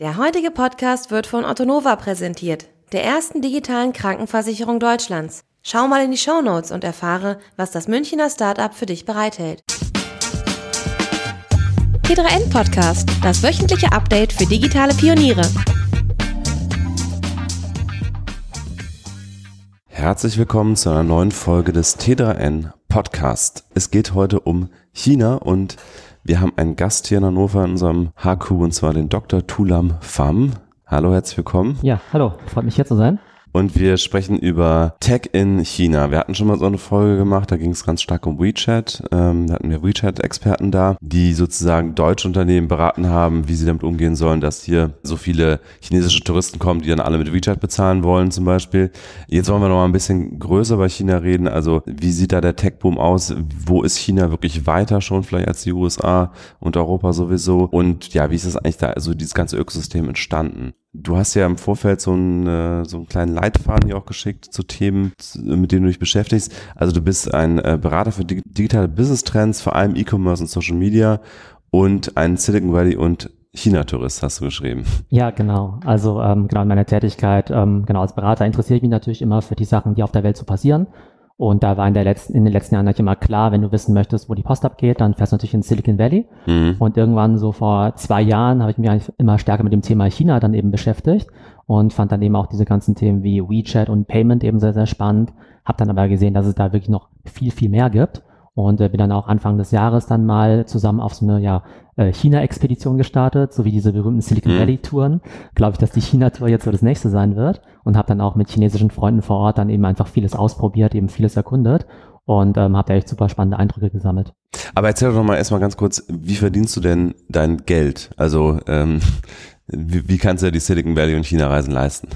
Der heutige Podcast wird von Ottonova präsentiert, der ersten digitalen Krankenversicherung Deutschlands. Schau mal in die Show Notes und erfahre, was das Münchner Startup für dich bereithält. T3N Podcast, das wöchentliche Update für digitale Pioniere. Herzlich willkommen zu einer neuen Folge des T3N Podcast. Es geht heute um China und wir haben einen Gast hier in Hannover in unserem HQ und zwar den Dr. Tulam Pham. Hallo, herzlich willkommen. Ja, hallo, freut mich hier zu sein. Und wir sprechen über Tech in China. Wir hatten schon mal so eine Folge gemacht, da ging es ganz stark um WeChat. Ähm, da hatten wir WeChat-Experten da, die sozusagen deutsche Unternehmen beraten haben, wie sie damit umgehen sollen, dass hier so viele chinesische Touristen kommen, die dann alle mit WeChat bezahlen wollen zum Beispiel. Jetzt wollen wir noch mal ein bisschen größer bei China reden. Also wie sieht da der Tech-Boom aus? Wo ist China wirklich weiter schon vielleicht als die USA und Europa sowieso? Und ja, wie ist das eigentlich da, also dieses ganze Ökosystem entstanden? Du hast ja im Vorfeld so einen, äh, so einen kleinen Leitfaden hier auch geschickt zu Themen, mit denen du dich beschäftigst. Also du bist ein äh, Berater für digitale Business Trends, vor allem E-Commerce und Social Media und ein Silicon Valley und China-Tourist hast du geschrieben. Ja, genau. Also ähm, genau in meiner Tätigkeit, ähm, genau als Berater interessiere ich mich natürlich immer für die Sachen, die auf der Welt so passieren. Und da war in, der letzten, in den letzten Jahren natürlich immer klar, wenn du wissen möchtest, wo die Post abgeht, dann fährst du natürlich in Silicon Valley. Mhm. Und irgendwann so vor zwei Jahren habe ich mich eigentlich immer stärker mit dem Thema China dann eben beschäftigt und fand dann eben auch diese ganzen Themen wie WeChat und Payment eben sehr, sehr spannend. Habe dann aber gesehen, dass es da wirklich noch viel, viel mehr gibt und äh, bin dann auch Anfang des Jahres dann mal zusammen auf so eine ja, China-Expedition gestartet, so wie diese berühmten Silicon mhm. Valley-Touren. Glaube ich, dass die China-Tour jetzt so das nächste sein wird und habe dann auch mit chinesischen Freunden vor Ort dann eben einfach vieles ausprobiert, eben vieles erkundet und ähm, habe da echt super spannende Eindrücke gesammelt. Aber erzähl doch mal erstmal ganz kurz, wie verdienst du denn dein Geld? Also ähm, wie, wie kannst du die Silicon Valley und China-Reisen leisten?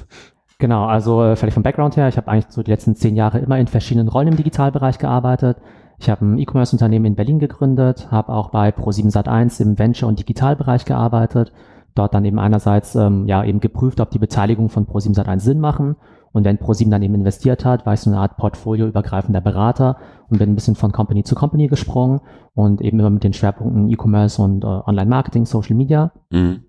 Genau, also äh, völlig vom Background her. Ich habe eigentlich so die letzten zehn Jahre immer in verschiedenen Rollen im Digitalbereich gearbeitet. Ich habe ein E-Commerce-Unternehmen in Berlin gegründet, habe auch bei Pro7 Sat1 im Venture- und Digitalbereich gearbeitet. Dort dann eben einerseits ähm, ja eben geprüft, ob die Beteiligung von Pro7 Sat1 Sinn machen. Und wenn Pro7 dann eben investiert hat, war ich so eine Art portfolioübergreifender Berater und bin ein bisschen von Company zu Company gesprungen und eben immer mit den Schwerpunkten E-Commerce und äh, Online-Marketing, Social Media. Mhm.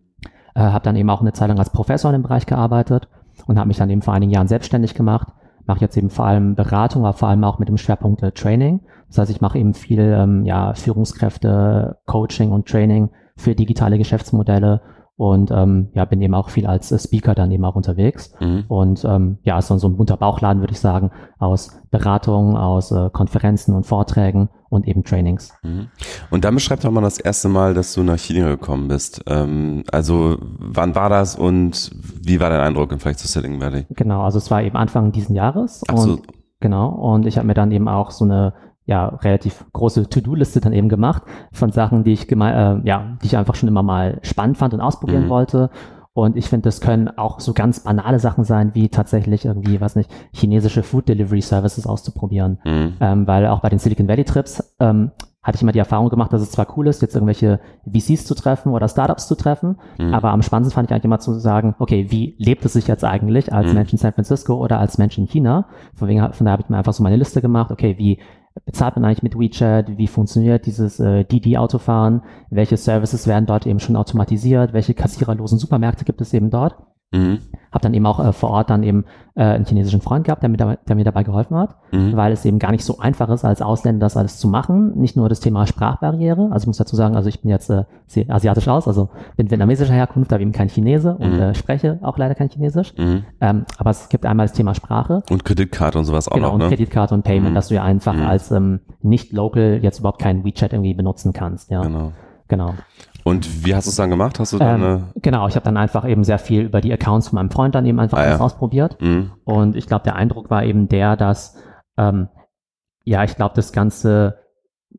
Äh, habe dann eben auch eine Zeit lang als Professor in dem Bereich gearbeitet und habe mich dann eben vor einigen Jahren selbstständig gemacht mache jetzt eben vor allem Beratung, aber vor allem auch mit dem Schwerpunkt äh, Training. Das heißt, ich mache eben viel ähm, ja, Führungskräfte, Coaching und Training für digitale Geschäftsmodelle und ähm, ja, bin eben auch viel als Speaker dann eben auch unterwegs. Mhm. Und ähm, ja, ist dann so ein bunter Bauchladen, würde ich sagen, aus Beratungen, aus äh, Konferenzen und Vorträgen und eben Trainings. Mhm. Und dann beschreib doch mal das erste Mal, dass du nach China gekommen bist. Ähm, also wann war das und wie war dein Eindruck im Vergleich zu Silicon Valley? Genau, also es war eben Anfang diesen Jahres. Ach so. Und, genau, und ich habe mir dann eben auch so eine ja, relativ große To-Do-Liste dann eben gemacht von Sachen, die ich, äh, ja, die ich einfach schon immer mal spannend fand und ausprobieren mhm. wollte. Und ich finde, das können auch so ganz banale Sachen sein, wie tatsächlich irgendwie, was nicht, chinesische Food Delivery Services auszuprobieren. Mhm. Ähm, weil auch bei den Silicon Valley Trips ähm, hatte ich immer die Erfahrung gemacht, dass es zwar cool ist, jetzt irgendwelche VCs zu treffen oder Startups zu treffen, mhm. aber am spannendsten fand ich eigentlich immer zu sagen, okay, wie lebt es sich jetzt eigentlich als mhm. Mensch in San Francisco oder als Mensch in China? Von, wegen, von daher habe ich mir einfach so meine Liste gemacht, okay, wie bezahlt man eigentlich mit WeChat? Wie funktioniert dieses äh, Didi-Autofahren? Welche Services werden dort eben schon automatisiert? Welche kassiererlosen Supermärkte gibt es eben dort? Mhm. Habe dann eben auch äh, vor Ort dann eben äh, einen chinesischen Freund gehabt, der mir, dabei, der mir dabei geholfen hat, mhm. weil es eben gar nicht so einfach ist, als Ausländer das alles zu machen. Nicht nur das Thema Sprachbarriere, also ich muss dazu sagen, also ich bin jetzt äh, asiatisch aus, also bin vietnamesischer Herkunft, aber eben kein Chinese und mhm. äh, spreche auch leider kein Chinesisch. Mhm. Ähm, aber es gibt einmal das Thema Sprache. Und Kreditkarte und sowas auch genau, noch, ne? und Kreditkarte und Payment, mhm. dass du ja einfach als ähm, nicht-local jetzt überhaupt kein WeChat irgendwie benutzen kannst. Ja. Genau. Genau. Und wie hast du es dann gemacht? Hast du dann ähm, Genau, ich habe dann einfach eben sehr viel über die Accounts von meinem Freund dann eben einfach ah, alles ja. ausprobiert. Mhm. Und ich glaube, der Eindruck war eben der, dass ähm, ja, ich glaube, das Ganze,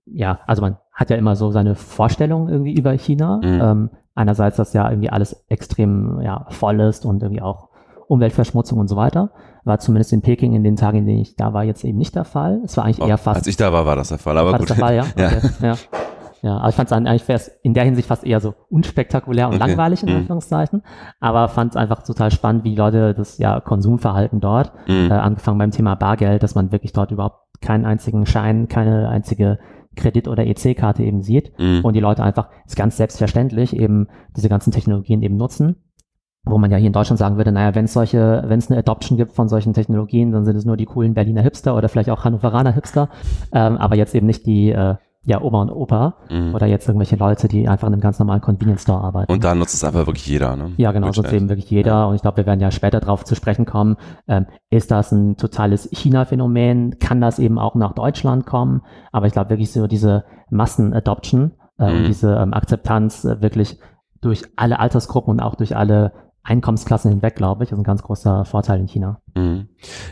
ja, also man hat ja immer so seine Vorstellungen irgendwie über China. Mhm. Ähm, einerseits, dass ja irgendwie alles extrem ja, voll ist und irgendwie auch Umweltverschmutzung und so weiter. War zumindest in Peking in den Tagen, in denen ich da war, jetzt eben nicht der Fall. Es war eigentlich oh, eher fast. Als ich da war, war das der Fall. Aber war gut. Das der Fall, ja. Okay, ja. ja. Ja, aber ich fand es eigentlich wäre es in der Hinsicht fast eher so unspektakulär und okay. langweilig in mhm. Anführungszeichen. Aber fand es einfach total spannend, wie Leute das ja Konsumverhalten dort, mhm. äh, angefangen beim Thema Bargeld, dass man wirklich dort überhaupt keinen einzigen Schein, keine einzige Kredit- oder EC-Karte eben sieht mhm. und die Leute einfach ist ganz selbstverständlich eben diese ganzen Technologien eben nutzen wo man ja hier in Deutschland sagen würde, naja, wenn es solche, wenn es eine Adoption gibt von solchen Technologien, dann sind es nur die coolen Berliner Hipster oder vielleicht auch Hannoveraner Hipster, ähm, aber jetzt eben nicht die äh, ja, Oma und Opa mhm. oder jetzt irgendwelche Leute, die einfach in einem ganz normalen Convenience Store arbeiten. Und da nutzt es einfach wirklich jeder, ne? Ja, genau, nutzt eben wirklich jeder. Ja. Und ich glaube, wir werden ja später darauf zu sprechen kommen. Ähm, ist das ein totales China-Phänomen? Kann das eben auch nach Deutschland kommen? Aber ich glaube wirklich so diese Massen-Adoption äh, mhm. und diese ähm, Akzeptanz äh, wirklich durch alle Altersgruppen und auch durch alle Einkommensklassen hinweg, glaube ich, ist ein ganz großer Vorteil in China. Mhm.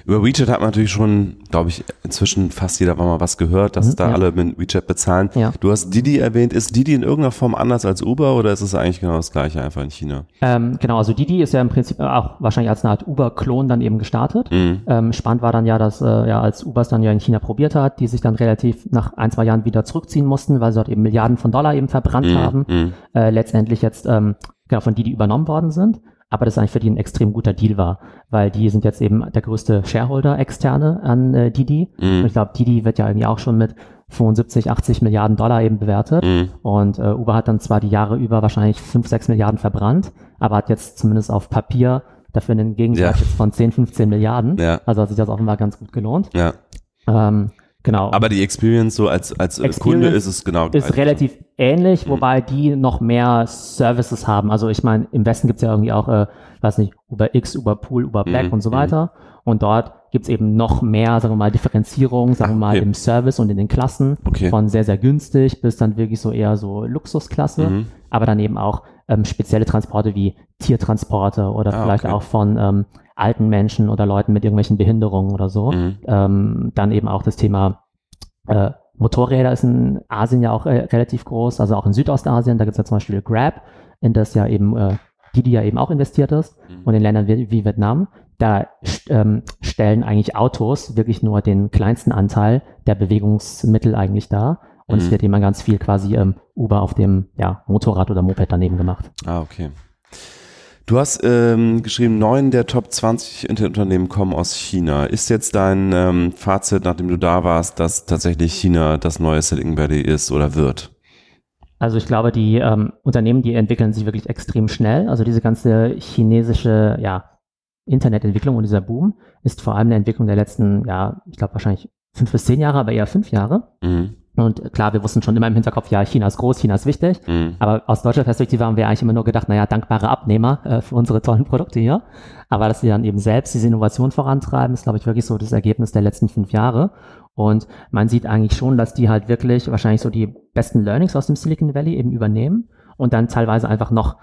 Über WeChat hat man natürlich schon, glaube ich, inzwischen fast jeder mal was gehört, dass mhm, da ja. alle mit WeChat bezahlen. Ja. Du hast Didi erwähnt. Ist Didi in irgendeiner Form anders als Uber oder ist es eigentlich genau das gleiche einfach in China? Ähm, genau, also Didi ist ja im Prinzip auch wahrscheinlich als eine Art Uber-Klon dann eben gestartet. Mhm. Ähm, spannend war dann ja, dass äh, ja als Uber es dann ja in China probiert hat, die sich dann relativ nach ein, zwei Jahren wieder zurückziehen mussten, weil sie dort eben Milliarden von Dollar eben verbrannt mhm, haben. Mhm. Äh, letztendlich jetzt ähm, genau von Didi übernommen worden sind aber das eigentlich für die ein extrem guter Deal war, weil die sind jetzt eben der größte Shareholder externe an äh, Didi. Mhm. Und ich glaube, Didi wird ja irgendwie auch schon mit 75, 80 Milliarden Dollar eben bewertet. Mhm. Und äh, Uber hat dann zwar die Jahre über wahrscheinlich 5, 6 Milliarden verbrannt, aber hat jetzt zumindest auf Papier dafür einen Gegensatz ja. von 10, 15 Milliarden. Ja. Also hat sich das offenbar ganz gut gelohnt. Ja. Ähm, Genau. Aber die Experience so als, als Experience Kunde ist es genau gleich. Ist relativ ähnlich, mhm. wobei die noch mehr Services haben. Also ich meine, im Westen gibt's ja irgendwie auch, äh, weiß nicht, Uber X, Uber Pool, Uber Black mhm. und so mhm. weiter. Und dort gibt's eben noch mehr, sagen wir mal, Differenzierung, sagen wir mal, okay. im Service und in den Klassen. Okay. Von sehr, sehr günstig bis dann wirklich so eher so Luxusklasse. Mhm. Aber dann eben auch ähm, spezielle Transporte wie Tiertransporte oder ah, vielleicht okay. auch von ähm, alten Menschen oder Leuten mit irgendwelchen Behinderungen oder so. Mhm. Ähm, dann eben auch das Thema äh, Motorräder ist in Asien ja auch äh, relativ groß, also auch in Südostasien, da gibt es ja zum Beispiel Grab, in das ja eben äh, die, ja eben auch investiert ist mhm. und in Ländern wie, wie Vietnam, da ähm, stellen eigentlich Autos wirklich nur den kleinsten Anteil der Bewegungsmittel eigentlich dar. Und mhm. es wird immer ganz viel quasi ähm, Uber auf dem ja, Motorrad oder Moped daneben gemacht. Ah, okay. Du hast ähm, geschrieben, neun der Top 20 Internetunternehmen kommen aus China. Ist jetzt dein ähm, Fazit, nachdem du da warst, dass tatsächlich China das neue Silicon Valley ist oder wird? Also ich glaube, die ähm, Unternehmen, die entwickeln sich wirklich extrem schnell. Also diese ganze chinesische ja, Internetentwicklung und dieser Boom ist vor allem eine Entwicklung der letzten, ja, ich glaube wahrscheinlich fünf bis zehn Jahre, aber eher fünf Jahre. Mhm. Und klar, wir wussten schon immer im Hinterkopf, ja, China ist groß, China ist wichtig. Mhm. Aber aus deutscher Perspektive haben wir eigentlich immer nur gedacht, naja, dankbare Abnehmer äh, für unsere tollen Produkte hier. Aber dass sie dann eben selbst diese Innovation vorantreiben, ist, glaube ich, wirklich so das Ergebnis der letzten fünf Jahre. Und man sieht eigentlich schon, dass die halt wirklich wahrscheinlich so die besten Learnings aus dem Silicon Valley eben übernehmen und dann teilweise einfach noch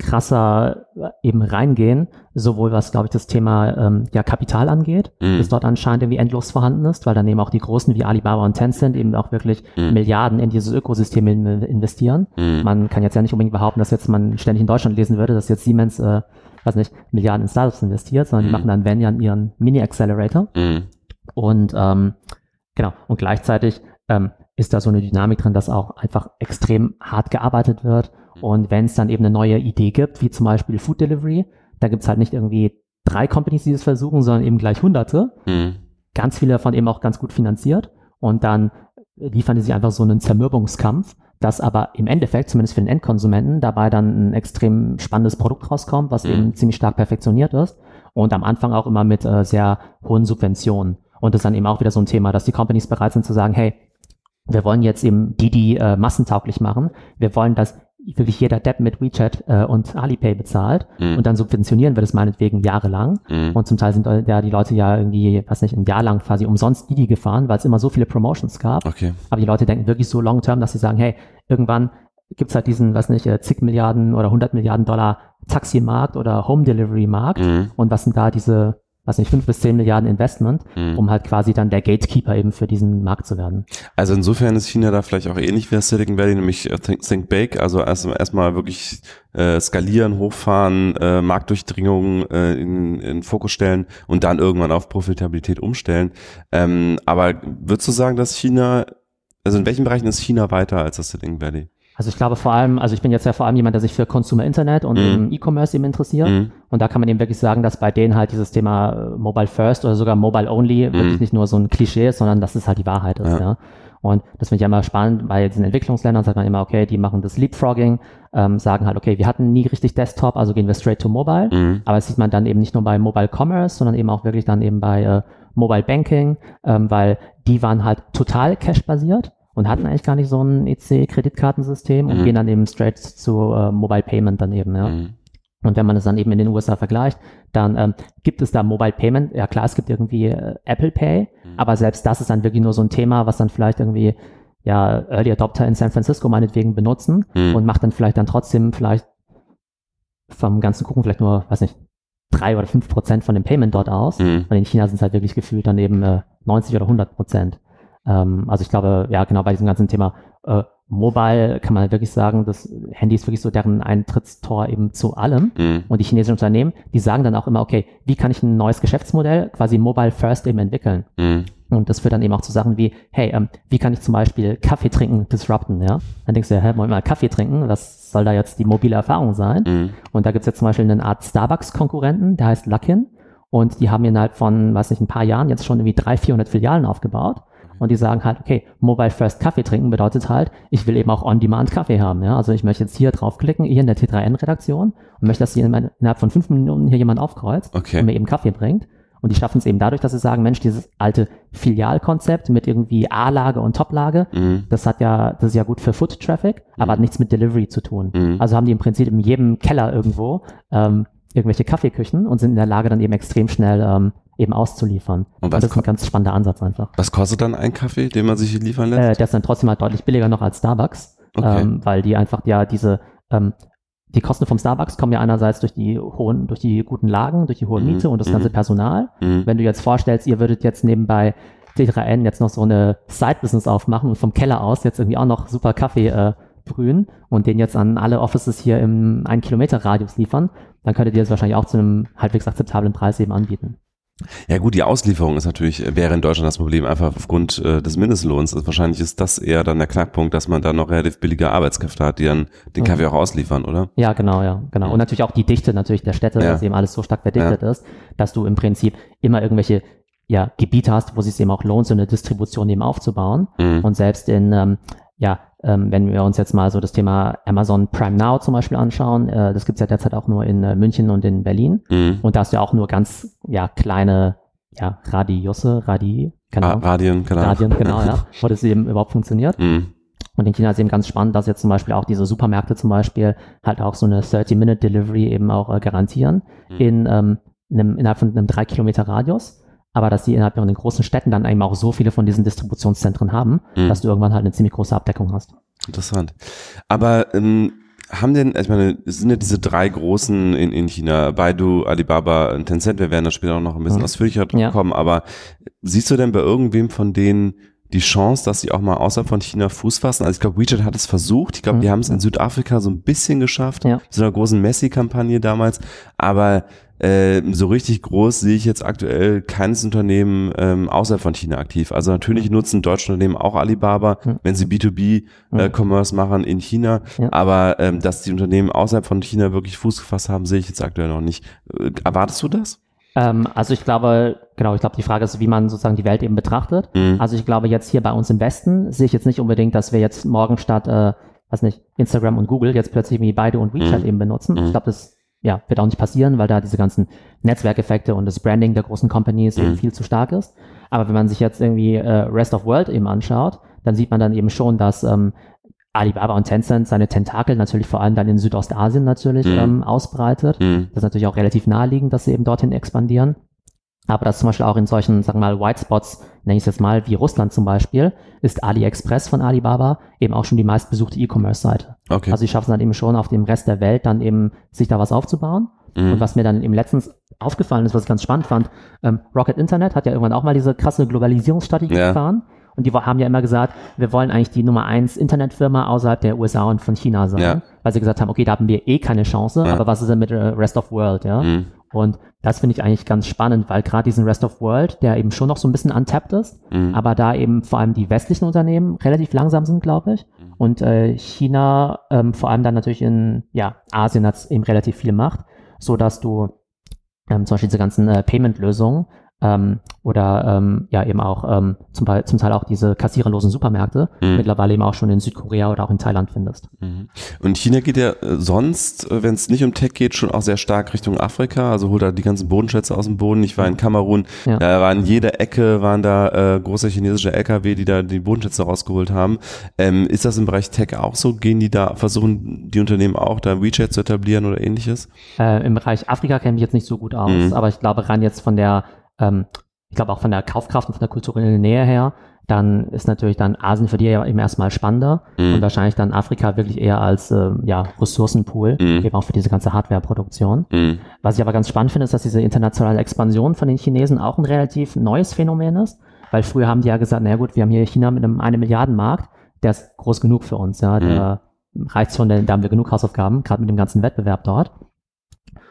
krasser äh, eben reingehen, sowohl was, glaube ich, das Thema ähm, ja, Kapital angeht, mm. das dort anscheinend irgendwie endlos vorhanden ist, weil dann eben auch die Großen wie Alibaba und Tencent eben auch wirklich mm. Milliarden in dieses Ökosystem investieren. Mm. Man kann jetzt ja nicht unbedingt behaupten, dass jetzt man ständig in Deutschland lesen würde, dass jetzt Siemens, äh, weiß nicht, Milliarden in Startups investiert, sondern die machen dann, wenn ja, ihren Mini-Accelerator. Und ähm, genau, und gleichzeitig ähm, ist da so eine Dynamik drin, dass auch einfach extrem hart gearbeitet wird Mhm. Und wenn es dann eben eine neue Idee gibt, wie zum Beispiel Food Delivery, da gibt es halt nicht irgendwie drei Companies, die das versuchen, sondern eben gleich hunderte. Mhm. Ganz viele davon eben auch ganz gut finanziert. Und dann liefern die sich einfach so einen Zermürbungskampf, dass aber im Endeffekt, zumindest für den Endkonsumenten, dabei dann ein extrem spannendes Produkt rauskommt, was mhm. eben ziemlich stark perfektioniert ist. Und am Anfang auch immer mit äh, sehr hohen Subventionen. Und das ist dann eben auch wieder so ein Thema, dass die Companies bereit sind zu sagen, hey, wir wollen jetzt eben die, die äh, massentauglich machen. Wir wollen, dass wirklich jeder Depp mit WeChat äh, und Alipay bezahlt mhm. und dann subventionieren wir das meinetwegen jahrelang mhm. und zum Teil sind ja die Leute ja irgendwie, was nicht, ein Jahr lang quasi umsonst Didi gefahren, weil es immer so viele Promotions gab. Okay. Aber die Leute denken wirklich so long term, dass sie sagen, hey, irgendwann gibt's halt diesen, was nicht, äh, zig Milliarden oder 100 Milliarden Dollar Taximarkt oder Home Delivery Markt mhm. und was sind da diese was nicht, fünf bis zehn Milliarden Investment, mhm. um halt quasi dann der Gatekeeper eben für diesen Markt zu werden. Also insofern ist China da vielleicht auch ähnlich wie das Silicon Valley, nämlich äh, Think, Think Bake, also erstmal erst wirklich äh, skalieren, hochfahren, äh, Marktdurchdringung äh, in, in Fokus stellen und dann irgendwann auf Profitabilität umstellen. Ähm, aber würdest du sagen, dass China, also in welchen Bereichen ist China weiter als das Silicon Valley? Also ich glaube vor allem, also ich bin jetzt ja vor allem jemand, der sich für Consumer Internet und Mhm. E-Commerce eben interessiert. Mhm. Und da kann man eben wirklich sagen, dass bei denen halt dieses Thema äh, Mobile First oder sogar Mobile Only wirklich nicht nur so ein Klischee ist, sondern dass es halt die Wahrheit ist. Mhm. Ja. Ja. Und das finde ich ja immer spannend, bei diesen Entwicklungsländern sagt man immer, okay, die machen das Leapfrogging, ähm, sagen halt, okay, wir hatten nie richtig Desktop, also gehen wir straight to Mobile. Mhm. Aber das sieht man dann eben nicht nur bei Mobile Commerce, sondern eben auch wirklich dann eben bei äh, Mobile Banking, ähm, weil die waren halt total Cash-basiert und hatten eigentlich gar nicht so ein EC-Kreditkartensystem und Mhm. gehen dann eben straight zu äh, Mobile Payment dann eben, ja. Mhm. Und wenn man es dann eben in den USA vergleicht, dann ähm, gibt es da Mobile Payment. Ja klar, es gibt irgendwie äh, Apple Pay, aber selbst das ist dann wirklich nur so ein Thema, was dann vielleicht irgendwie ja Early Adopter in San Francisco meinetwegen benutzen Mhm. und macht dann vielleicht dann trotzdem vielleicht vom ganzen Kuchen vielleicht nur, weiß nicht, drei oder fünf Prozent von dem Payment dort aus. Mhm. Und in China sind es halt wirklich gefühlt dann eben äh, 90 oder 100 Prozent. Ähm, also ich glaube, ja, genau bei diesem ganzen Thema äh, Mobile kann man wirklich sagen, das Handy ist wirklich so deren Eintrittstor eben zu allem. Mhm. Und die chinesischen Unternehmen, die sagen dann auch immer, okay, wie kann ich ein neues Geschäftsmodell quasi Mobile First eben entwickeln? Mhm. Und das führt dann eben auch zu Sachen wie, hey, ähm, wie kann ich zum Beispiel Kaffee trinken disrupten, ja? Dann denkst du ja, hä, Moment mal, Kaffee trinken, was soll da jetzt die mobile Erfahrung sein? Mhm. Und da gibt's jetzt zum Beispiel eine Art Starbucks-Konkurrenten, der heißt Luckin. Und die haben innerhalb von, weiß nicht, ein paar Jahren jetzt schon irgendwie 300, 400 Filialen aufgebaut. Und die sagen halt, okay, Mobile First Kaffee trinken bedeutet halt, ich will eben auch On-Demand Kaffee haben. Ja? Also ich möchte jetzt hier draufklicken, hier in der T3N-Redaktion und möchte, dass hier innerhalb von fünf Minuten hier jemand aufkreuzt Okay. und mir eben Kaffee bringt. Und die schaffen es eben dadurch, dass sie sagen, Mensch, dieses alte Filialkonzept mit irgendwie A-Lage und Top-Lage, Mhm. das hat ja, das ist ja gut für Foot Traffic, aber hat nichts mit Delivery zu tun. Mhm. Also haben die im Prinzip in jedem Keller irgendwo ähm, irgendwelche Kaffeeküchen und sind in der Lage, dann eben extrem schnell ähm, eben auszuliefern. Und was das ist ein ganz spannender Ansatz einfach. Was kostet dann ein Kaffee, den man sich hier liefern Äh, lässt? der ist dann trotzdem halt deutlich billiger noch als Starbucks, Okay. ähm, weil die einfach ja diese ähm, die Kosten vom Starbucks kommen ja einerseits durch die hohen, durch die guten Lagen, durch die hohe Mhm, Miete und das mhm. ganze Personal. Mhm. Wenn du jetzt vorstellst, ihr würdet jetzt nebenbei T3N jetzt noch so eine Side-Business aufmachen und vom Keller aus jetzt irgendwie auch noch super Kaffee äh, brühen und den jetzt an alle Offices hier im 1 Kilometer Radius liefern, dann könntet ihr das wahrscheinlich auch zu einem halbwegs akzeptablen Preis eben anbieten. Ja gut, die Auslieferung ist natürlich, äh, wäre in Deutschland das Problem einfach aufgrund äh, des Mindestlohns. Also wahrscheinlich ist das eher dann der Knackpunkt, dass man da noch relativ billige Arbeitskräfte hat, die dann den Mhm. Kaffee auch ausliefern, oder? Ja, genau, ja, genau. Und natürlich auch die Dichte natürlich der Städte, Ja. dass eben alles so stark verdichtet ist, dass du im Prinzip immer irgendwelche ja, Gebiete hast, wo es sich eben auch lohnt, so eine Distribution eben aufzubauen. Mhm. Und selbst in, ähm, ja, ähm, wenn wir uns jetzt mal so das Thema Amazon Prime Now zum Beispiel anschauen, äh, das gibt's ja derzeit auch nur in äh, München und in Berlin. Mhm. Und da hast du ja auch nur ganz ja, kleine ja, Radiusse, Radi, keine Ah, Radien, Ahnung. Radien, genau, ja, wo das eben überhaupt funktioniert. Mhm. Und in China ist eben ganz spannend, dass jetzt zum Beispiel auch diese Supermärkte zum Beispiel halt auch so eine 30-Minute-Delivery eben auch äh, garantieren Mhm. in ähm, einem, innerhalb von einem 3 Kilometer Radius. Aber dass die innerhalb von den großen Städten dann eben auch so viele von diesen Distributionszentren haben, Mhm. dass du irgendwann halt eine ziemlich große Abdeckung hast. Interessant. Aber ähm, haben denn, ich meine, es sind ja diese drei großen in, in China, Baidu, Alibaba und Tencent, wir werden da später auch noch ein bisschen Mhm. ausführlicher Ja. kommen, aber siehst du denn bei irgendwem von denen die Chance, dass sie auch mal außerhalb von China Fuß fassen? Also ich glaube, WeChat hat es versucht, ich glaube, Mhm. die haben es in Südafrika so ein bisschen geschafft, Ja. so einer großen Messi-Kampagne damals, aber äh, so richtig groß sehe ich jetzt aktuell keines Unternehmen ähm, außerhalb von China aktiv. Also natürlich nutzen deutsche Unternehmen auch Alibaba, Mhm. wenn sie B2B äh, Mhm. Machen in China. Ja. Aber ähm, dass die Unternehmen außerhalb von China wirklich Fuß gefasst haben, sehe ich jetzt aktuell noch nicht. Äh, erwartest du das? Ähm, also ich glaube, genau, ich glaube, die Frage ist, wie man sozusagen die Welt eben betrachtet. Mhm. Also ich glaube, jetzt hier bei uns im Westen sehe ich jetzt nicht unbedingt, dass wir jetzt morgen statt, äh, weiß nicht, Instagram und Google jetzt plötzlich wie beide und WeChat Mhm. eben benutzen. Mhm. Ich glaube, das ja, wird auch nicht passieren, weil da diese ganzen Netzwerkeffekte und das Branding der großen Companies Mhm. eben viel zu stark ist. Aber wenn man sich jetzt irgendwie äh, Rest of World eben anschaut, dann sieht man dann eben schon, dass ähm, Alibaba und Tencent seine Tentakel natürlich vor allem dann in Südostasien natürlich Mhm. ähm, ausbreitet. Mhm. Das ist natürlich auch relativ naheliegend, dass sie eben dorthin expandieren. Aber das zum Beispiel auch in solchen, sagen wir mal, White Spots, nenne ich es jetzt mal, wie Russland zum Beispiel, ist AliExpress von Alibaba eben auch schon die meistbesuchte E-Commerce-Seite. Okay. Also sie schaffen es dann eben schon auf dem Rest der Welt dann eben, sich da was aufzubauen. Mhm. Und was mir dann eben letztens aufgefallen ist, was ich ganz spannend fand, ähm, Rocket Internet hat ja irgendwann auch mal diese krasse Globalisierungsstrategie Ja. gefahren. Und die haben ja immer gesagt, wir wollen eigentlich die Nummer eins Internetfirma außerhalb der USA und von China sein. Ja. Weil sie gesagt haben, okay, da haben wir eh keine Chance, Ja. aber was ist denn mit äh, Rest of World, ja? Mhm. Und das finde ich eigentlich ganz spannend, weil gerade diesen Rest of World, der eben schon noch so ein bisschen untapped ist, Mhm. aber da eben vor allem die westlichen Unternehmen relativ langsam sind, glaube ich. Mhm. Und äh, China ähm, vor allem dann natürlich in ja, Asien hat es eben relativ viel Macht, so dass du ähm, zum Beispiel diese ganzen äh, Payment-Lösungen ähm, oder ähm, ja eben auch ähm, zum, Teil, zum Teil auch diese kassiererlosen Supermärkte Mhm. mittlerweile eben auch schon in Südkorea oder auch in Thailand findest. Mhm. Und China geht ja äh, sonst, äh, wenn es nicht um Tech geht, schon auch sehr stark Richtung Afrika. Also holt da die ganzen Bodenschätze aus dem Boden. Ich war in Kamerun, Ja. da waren in jeder Ecke waren da äh, große chinesische LKW, die da die Bodenschätze rausgeholt haben. Ähm, ist das im Bereich Tech auch so? Gehen die da, versuchen die Unternehmen auch da WeChat zu etablieren oder ähnliches? Äh, Im Bereich Afrika kenne ich jetzt nicht so gut aus, Mhm. aber ich glaube rein jetzt von der, ähm, ich glaube auch von der Kaufkraft und von der kulturellen Nähe her, dann ist natürlich dann Asien für die ja eben erstmal spannender Mhm. und wahrscheinlich dann Afrika wirklich eher als ähm, ja, Ressourcenpool, Mhm. eben auch für diese ganze Hardwareproduktion. Mhm. Was ich aber ganz spannend finde, ist, dass diese internationale Expansion von den Chinesen auch ein relativ neues Phänomen ist, weil früher haben die ja gesagt, naja gut, wir haben hier China mit einem eine Milliarden Markt, der ist groß genug für uns, ja, der reicht schon, da haben wir genug Hausaufgaben, gerade mit dem ganzen Wettbewerb dort.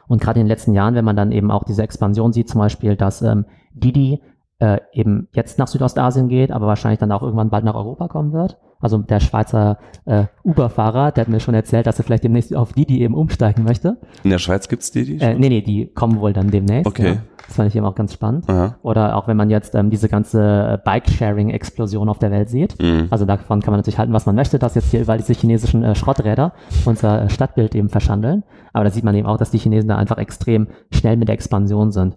Und gerade in den letzten Jahren, wenn man dann eben auch diese Expansion sieht, zum Beispiel, dass ähm, Didi äh, eben jetzt nach Südostasien geht, aber wahrscheinlich dann auch irgendwann bald nach Europa kommen wird. Also der Schweizer äh, Uber-Fahrer, der hat mir schon erzählt, dass er vielleicht demnächst auf Didi eben umsteigen möchte. In der Schweiz gibt's die? die Äh, nee, nee, die kommen wohl dann demnächst. Okay. Ja. Das fand ich eben auch ganz spannend. Aha. Oder auch wenn man jetzt ähm, diese ganze Bike-Sharing-Explosion auf der Welt sieht. Mhm. Also davon kann man natürlich halten, was man möchte, dass jetzt hier überall diese chinesischen äh, Schrotträder unser äh, Stadtbild eben verschandeln. Aber da sieht man eben auch, dass die Chinesen da einfach extrem schnell mit der Expansion sind.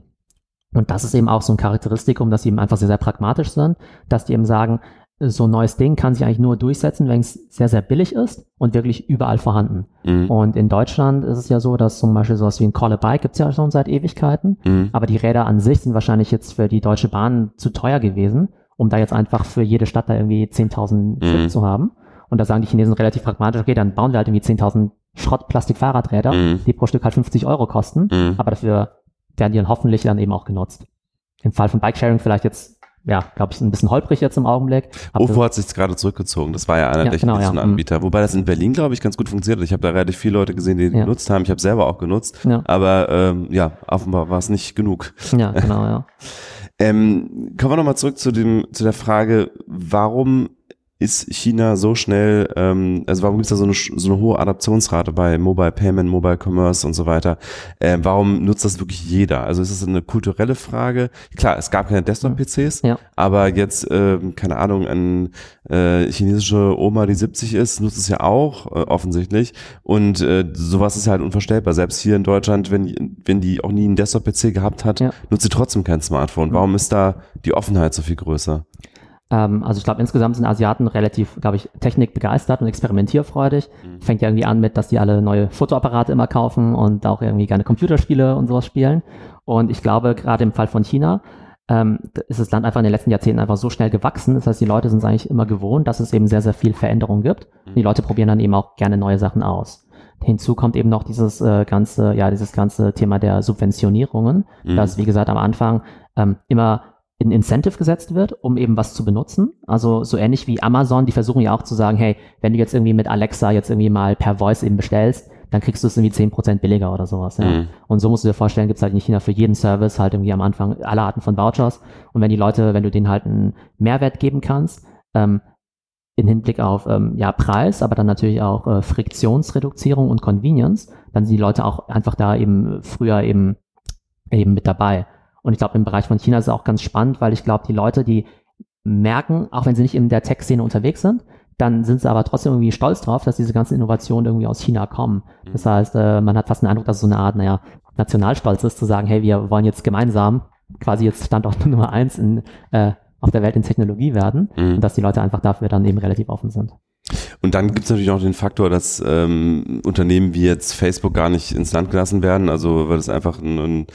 Und das ist eben auch so ein Charakteristikum, dass sie eben einfach sehr, sehr pragmatisch sind, dass die eben sagen, so ein neues Ding kann sich eigentlich nur durchsetzen, wenn es sehr, sehr billig ist und wirklich überall vorhanden. Mhm. Und in Deutschland ist es ja so, dass zum Beispiel sowas wie ein Call a Bike gibt es ja schon seit Ewigkeiten. Mhm. Aber die Räder an sich sind wahrscheinlich jetzt für die Deutsche Bahn zu teuer gewesen, um da jetzt einfach für jede Stadt da irgendwie 10.000 Mhm. Stück zu haben. Und da sagen die Chinesen relativ pragmatisch, okay, dann bauen wir halt irgendwie 10.000 Schrott-Plastik-Fahrradräder, Mhm. die pro Stück halt 50 Euro kosten. Mhm. Aber dafür werden die dann hoffentlich dann eben auch genutzt. Im Fall von Bikesharing vielleicht jetzt, ja, glaube ich, ein bisschen holprig jetzt im Augenblick. Aber Ofo hat sich gerade zurückgezogen. Das war ja einer Ja, der genau, ja. Mhm. Anbieter. Wobei das in Berlin, glaube ich, ganz gut funktioniert hat. Ich habe da relativ viele Leute gesehen, die Ja. genutzt haben. Ich habe selber auch genutzt. Ja. Aber ähm, ja, offenbar war es nicht genug. ja, genau, ja. Ähm, kommen wir nochmal zurück zu dem zu der Frage, warum ist China so schnell, ähm, also warum gibt es da so eine, so eine hohe Adaptionsrate bei Mobile Payment, Mobile Commerce und so weiter? Ähm, warum nutzt das wirklich jeder? Also ist es eine kulturelle Frage? Klar, es gab keine Desktop-PCs, Ja. aber jetzt, ähm, keine Ahnung, eine äh, chinesische Oma, die 70 ist, nutzt es ja auch äh, offensichtlich. Und äh, sowas ist halt unvorstellbar. Selbst hier in Deutschland, wenn, wenn die auch nie einen Desktop-PC gehabt hat, Ja. nutzt sie trotzdem kein Smartphone. Warum ist da die Offenheit so viel größer? Ähm, also ich glaube, insgesamt sind Asiaten relativ, glaube ich, technikbegeistert und experimentierfreudig. Fängt ja irgendwie an mit, dass die alle neue Fotoapparate immer kaufen und auch irgendwie gerne Computerspiele und sowas spielen. Und ich glaube, gerade im Fall von China ähm, ist das Land einfach in den letzten Jahrzehnten einfach so schnell gewachsen. Das heißt, die Leute sind es eigentlich immer gewohnt, dass es eben sehr, sehr viel Veränderung gibt. Und die Leute probieren dann eben auch gerne neue Sachen aus. Hinzu kommt eben noch dieses äh, ganze, ja, dieses ganze Thema der Subventionierungen, Mhm. dass, wie gesagt, am Anfang ähm, immer ein Incentive gesetzt wird, um eben was zu benutzen. Also so ähnlich wie Amazon, die versuchen ja auch zu sagen, hey, wenn du jetzt irgendwie mit Alexa jetzt irgendwie mal per Voice eben bestellst, dann kriegst du es irgendwie 10% billiger oder sowas. Ja. Mhm. Und so musst du dir vorstellen, gibt es halt in China für jeden Service halt irgendwie am Anfang alle Arten von Vouchers. Und wenn die Leute, wenn du denen halt einen Mehrwert geben kannst, ähm, in Hinblick auf ähm, ja, Preis, aber dann natürlich auch äh, Friktionsreduzierung und Convenience, dann sind die Leute auch einfach da eben früher eben, eben mit dabei. Und ich glaube, im Bereich von China ist es auch ganz spannend, weil ich glaube, die Leute, die merken, auch wenn sie nicht in der Tech-Szene unterwegs sind, dann sind sie aber trotzdem irgendwie stolz drauf, dass diese ganzen Innovationen irgendwie aus China kommen. Das heißt, äh, man hat fast den Eindruck, dass es so eine Art, naja, Nationalstolz ist, zu sagen, hey, wir wollen jetzt gemeinsam quasi jetzt Standort Nummer eins in, äh, auf der Welt in Technologie werden Mhm. und dass die Leute einfach dafür dann eben relativ offen sind. Und dann gibt es natürlich auch den Faktor, dass ähm, Unternehmen wie jetzt Facebook gar nicht ins Land gelassen werden, also weil es einfach ein, ein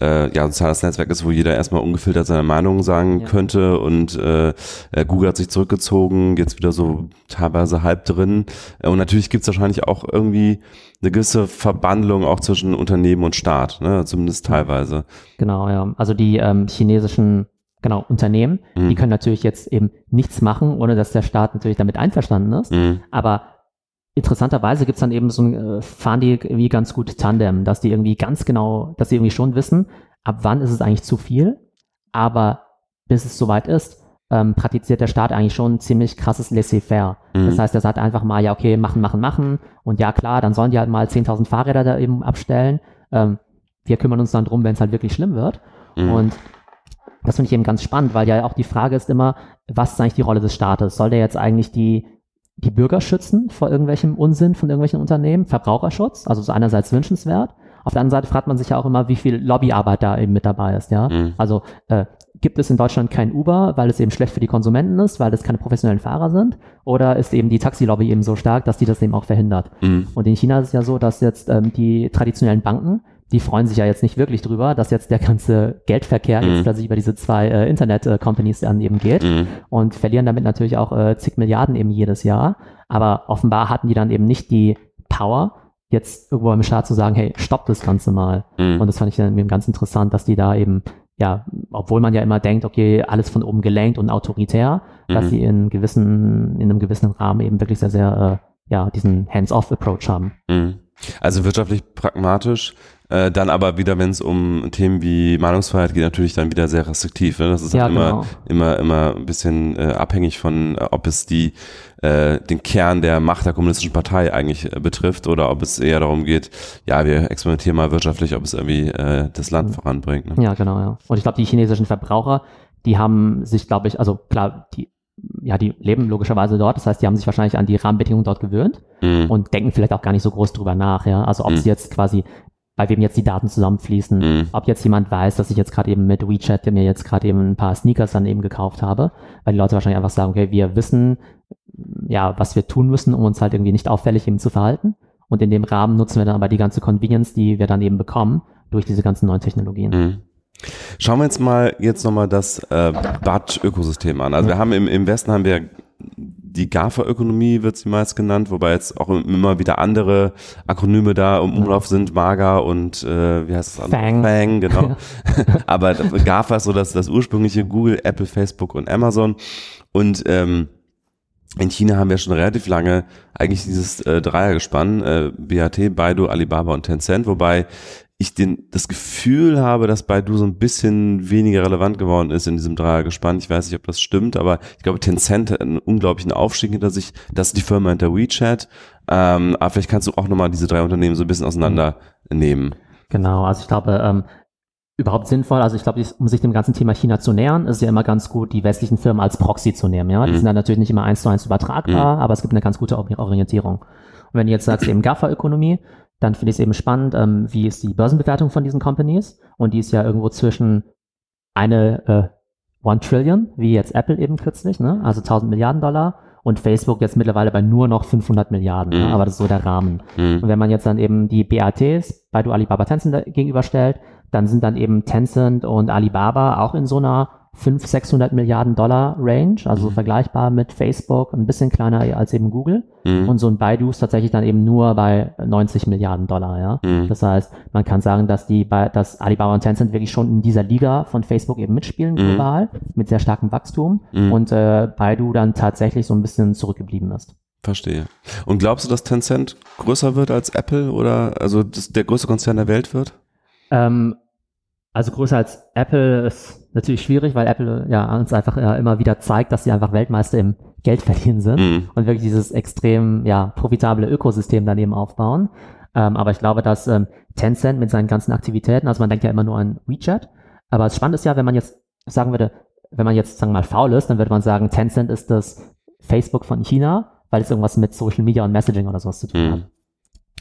äh, ja, soziales Netzwerk ist, wo jeder erstmal ungefiltert seine Meinung sagen Ja. könnte und äh, äh, Google hat sich zurückgezogen, jetzt wieder so teilweise halb drin. Äh, Und natürlich gibt es wahrscheinlich auch irgendwie eine gewisse Verbandlung auch zwischen Unternehmen und Staat, ne? zumindest teilweise. Genau, ja. Also die ähm, chinesischen genau, Unternehmen, Mhm. die können natürlich jetzt eben nichts machen, ohne dass der Staat natürlich damit einverstanden ist. Mhm. Aber interessanterweise gibt's dann eben so ein, äh, fahren die irgendwie ganz gut Tandem, dass die irgendwie ganz genau, dass sie irgendwie schon wissen, ab wann ist es eigentlich zu viel, aber bis es soweit ist, ähm, praktiziert der Staat eigentlich schon ein ziemlich krasses Laissez-faire. Mhm. Das heißt, er sagt einfach mal, ja, okay, machen, machen, machen. Und ja, klar, dann sollen die halt mal 10.000 Fahrräder da eben abstellen. Ähm, wir kümmern uns dann drum, wenn es halt wirklich schlimm wird. Mhm. Und das finde ich eben ganz spannend, weil ja auch die Frage ist immer, was ist eigentlich die Rolle des Staates? Soll der jetzt eigentlich die, die Bürger schützen vor irgendwelchem Unsinn von irgendwelchen Unternehmen? Verbraucherschutz, also so einerseits wünschenswert. Auf der anderen Seite fragt man sich ja auch immer, wie viel Lobbyarbeit da eben mit dabei ist, ja. Mhm. Also äh, gibt es in Deutschland kein Uber, weil es eben schlecht für die Konsumenten ist, weil es keine professionellen Fahrer sind? Oder ist eben die Taxilobby eben so stark, dass die das eben auch verhindert? Mhm. Und in China ist es ja so, dass jetzt ähm, die traditionellen Banken, die freuen sich ja jetzt nicht wirklich drüber, dass jetzt der ganze Geldverkehr Mhm. jetzt plötzlich über diese zwei äh, Internet-Companies dann eben geht Mhm. und verlieren damit natürlich auch äh, zig Milliarden eben jedes Jahr. Aber offenbar hatten die dann eben nicht die Power, jetzt irgendwo im Staat zu sagen, hey, stopp das Ganze mal. Mhm. Und das fand ich dann eben ganz interessant, dass die da eben, ja, obwohl man ja immer denkt, okay, alles von oben gelenkt und autoritär, dass Mhm. sie in gewissen, in einem gewissen Rahmen eben wirklich sehr, sehr, äh, ja, diesen Hands-off-Approach haben. Mhm. Also wirtschaftlich pragmatisch, äh, dann aber wieder, wenn es um Themen wie Meinungsfreiheit geht, natürlich dann wieder sehr restriktiv. Ne? Das ist Ja, halt immer, genau. immer, immer ein bisschen äh, abhängig von, äh, ob es die äh, den Kern der Macht der kommunistischen Partei eigentlich äh, betrifft oder ob es eher darum geht, ja, wir experimentieren mal wirtschaftlich, ob es irgendwie äh, das Land Mhm. voranbringt. Ne? Ja, genau, ja. Und ich glaube, die chinesischen Verbraucher, die haben sich, glaube ich, also klar, die, ja, die leben logischerweise dort. Das heißt, die haben sich wahrscheinlich an die Rahmenbedingungen dort gewöhnt Mhm. und denken vielleicht auch gar nicht so groß drüber nach, ja. Also ob Mhm. sie jetzt quasi, bei wem jetzt die Daten zusammenfließen, Mhm. ob jetzt jemand weiß, dass ich jetzt gerade eben mit WeChat mir jetzt gerade eben ein paar Sneakers dann eben gekauft habe, weil die Leute wahrscheinlich einfach sagen, okay, wir wissen, ja, was wir tun müssen, um uns halt irgendwie nicht auffällig eben zu verhalten. Und in dem Rahmen nutzen wir dann aber die ganze Convenience, die wir dann eben bekommen durch diese ganzen neuen Technologien. Mhm. Schauen wir jetzt mal jetzt nochmal das äh, BAT-Ökosystem an. Also wir haben im, im Westen haben wir die GAFA-Ökonomie wird sie meist genannt, wobei jetzt auch immer wieder andere Akronyme da im Umlauf sind, MAGA und äh, wie heißt das andere? Fang. Fang, genau. Aber GAFA ist so das, das ursprüngliche Google, Apple, Facebook und Amazon. Und ähm, in China haben wir schon relativ lange eigentlich dieses äh, Dreiergespann, äh, BAT, Baidu, Alibaba und Tencent, wobei ich den, das Gefühl habe, dass Baidu so ein bisschen weniger relevant geworden ist in diesem Dreiergespann. Ich weiß nicht, ob das stimmt, aber ich glaube, Tencent hat einen unglaublichen Aufstieg hinter sich. Das ist die Firma hinter WeChat. Ähm, aber vielleicht kannst du auch nochmal diese drei Unternehmen so ein bisschen auseinandernehmen. Genau, also ich glaube, ähm, überhaupt sinnvoll, also ich glaube, um sich dem ganzen Thema China zu nähern, ist es ja immer ganz gut, die westlichen Firmen als Proxy zu nehmen. Ja, die Mhm. sind dann natürlich nicht immer eins zu eins übertragbar, aber es gibt eine ganz gute Ori- Orientierung. Und wenn du jetzt sagst eben GAFA-Ökonomie, dann finde ich es eben spannend, ähm, wie ist die Börsenbewertung von diesen Companies? Und die ist ja irgendwo zwischen eine äh, One Trillion, wie jetzt Apple eben kürzlich, ne? also 1000 Milliarden Dollar und Facebook jetzt mittlerweile bei nur noch 500 Milliarden, Mhm. ne? aber das ist so der Rahmen. Mhm. Und wenn man jetzt dann eben die BATs, Baidu, Alibaba, Tencent gegenüberstellt, dann sind dann eben Tencent und Alibaba auch in so einer 500, 600 Milliarden Dollar Range, also Mhm. vergleichbar mit Facebook, ein bisschen kleiner als eben Google. Mhm. Und so ein Baidu ist tatsächlich dann eben nur bei 90 Milliarden Dollar, ja. Mhm. Das heißt, man kann sagen, dass die, dass Alibaba und Tencent wirklich schon in dieser Liga von Facebook eben mitspielen, Mhm. global, mit sehr starkem Wachstum. Mhm. Und äh, Baidu dann tatsächlich so ein bisschen zurückgeblieben ist. Verstehe. Und glaubst du, dass Tencent größer wird als Apple oder also der größte Konzern der Welt wird? Ähm, also größer als Apple ist natürlich schwierig, weil Apple ja uns einfach ja, immer wieder zeigt, dass sie einfach Weltmeister im Geld verdienen sind Mhm. und wirklich dieses extrem ja profitable Ökosystem daneben aufbauen. Ähm, aber ich glaube, dass ähm, Tencent mit seinen ganzen Aktivitäten, also man denkt ja immer nur an WeChat, aber das Spannende ist ja, wenn man jetzt sagen würde, wenn man jetzt sagen wir mal faul ist, dann würde man sagen, Tencent ist das Facebook von China, weil es irgendwas mit Social Media und Messaging oder sowas zu tun hat.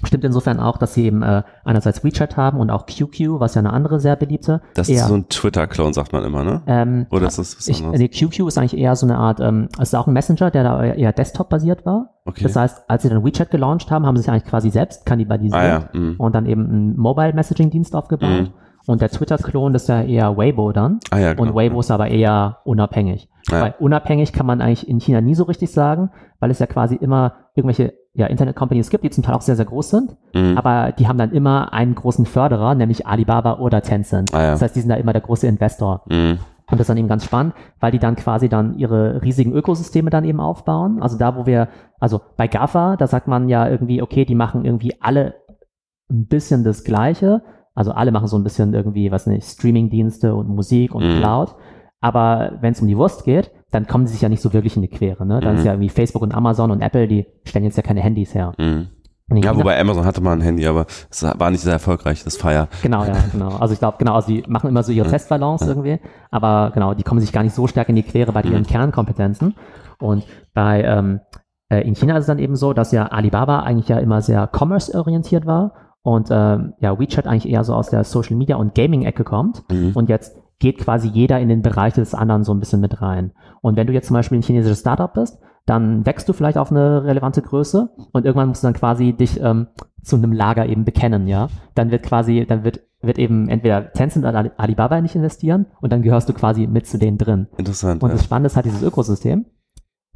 Stimmt insofern auch, dass sie eben äh, einerseits WeChat haben und auch QQ, was ja eine andere sehr beliebte. Das eher, ist so ein Twitter-Clone, sagt man immer, ne? ähm, Oder ist das was ich, anderes? nee, QQ ist eigentlich eher so eine Art, ähm, es ist auch ein Messenger, der da eher Desktop-basiert war. Okay. Das heißt, als sie dann WeChat gelauncht haben, haben sie sich eigentlich quasi selbst kannibalisiert ah ja. Mhm. und dann eben einen Mobile-Messaging-Dienst aufgebaut. Mhm. Und der Twitter-Klon, das ist ja eher Weibo dann. Ah ja, genau. Und Weibo ist aber eher unabhängig. Ja. Weil unabhängig kann man eigentlich in China nie so richtig sagen, weil es ja quasi immer irgendwelche ja, Internet-Companies gibt, die zum Teil auch sehr, sehr groß sind. Mhm. Aber die haben dann immer einen großen Förderer, nämlich Alibaba oder Tencent. Ah ja. Das heißt, die sind da immer der große Investor. Mhm. Und das ist dann eben ganz spannend, weil die dann quasi dann ihre riesigen Ökosysteme dann eben aufbauen. Also da, wo wir, also bei GAFA, da sagt man ja irgendwie, okay, die machen irgendwie alle ein bisschen das Gleiche. Also alle machen so ein bisschen irgendwie, was nicht, Streaming-Dienste und Musik und Mhm. Cloud. Aber wenn es um die Wurst geht, dann kommen sie sich ja nicht so wirklich in die Quere. Ne? Dann Mhm. ist ja irgendwie Facebook und Amazon und Apple, die stellen jetzt ja keine Handys her. Mhm. Ja, wobei Amazon hatte mal ein Handy, aber es war nicht sehr erfolgreich, das Fire. Genau, ja, genau. Also ich glaube, genau, also die machen immer so ihre. Testbalance irgendwie, aber genau, die kommen sich gar nicht so stark in die Quere bei ihren Mhm. Kernkompetenzen. Und bei ähm, äh, in China ist es dann eben so, dass ja Alibaba eigentlich ja immer sehr commerce-orientiert war und ähm, ja WeChat eigentlich eher so aus der Social Media und Gaming-Ecke kommt. Mhm. Und jetzt geht quasi jeder in den Bereich des anderen so ein bisschen mit rein. Und wenn du jetzt zum Beispiel ein chinesisches Startup bist, dann wächst du vielleicht auf eine relevante Größe und irgendwann musst du dann quasi dich ähm, zu einem Lager eben bekennen, ja. Dann wird quasi, dann wird, wird eben entweder Tencent oder Ali- Alibaba nicht investieren und dann gehörst du quasi mit zu denen drin. Interessant. Und ja. das Spannende ist halt dieses Ökosystem,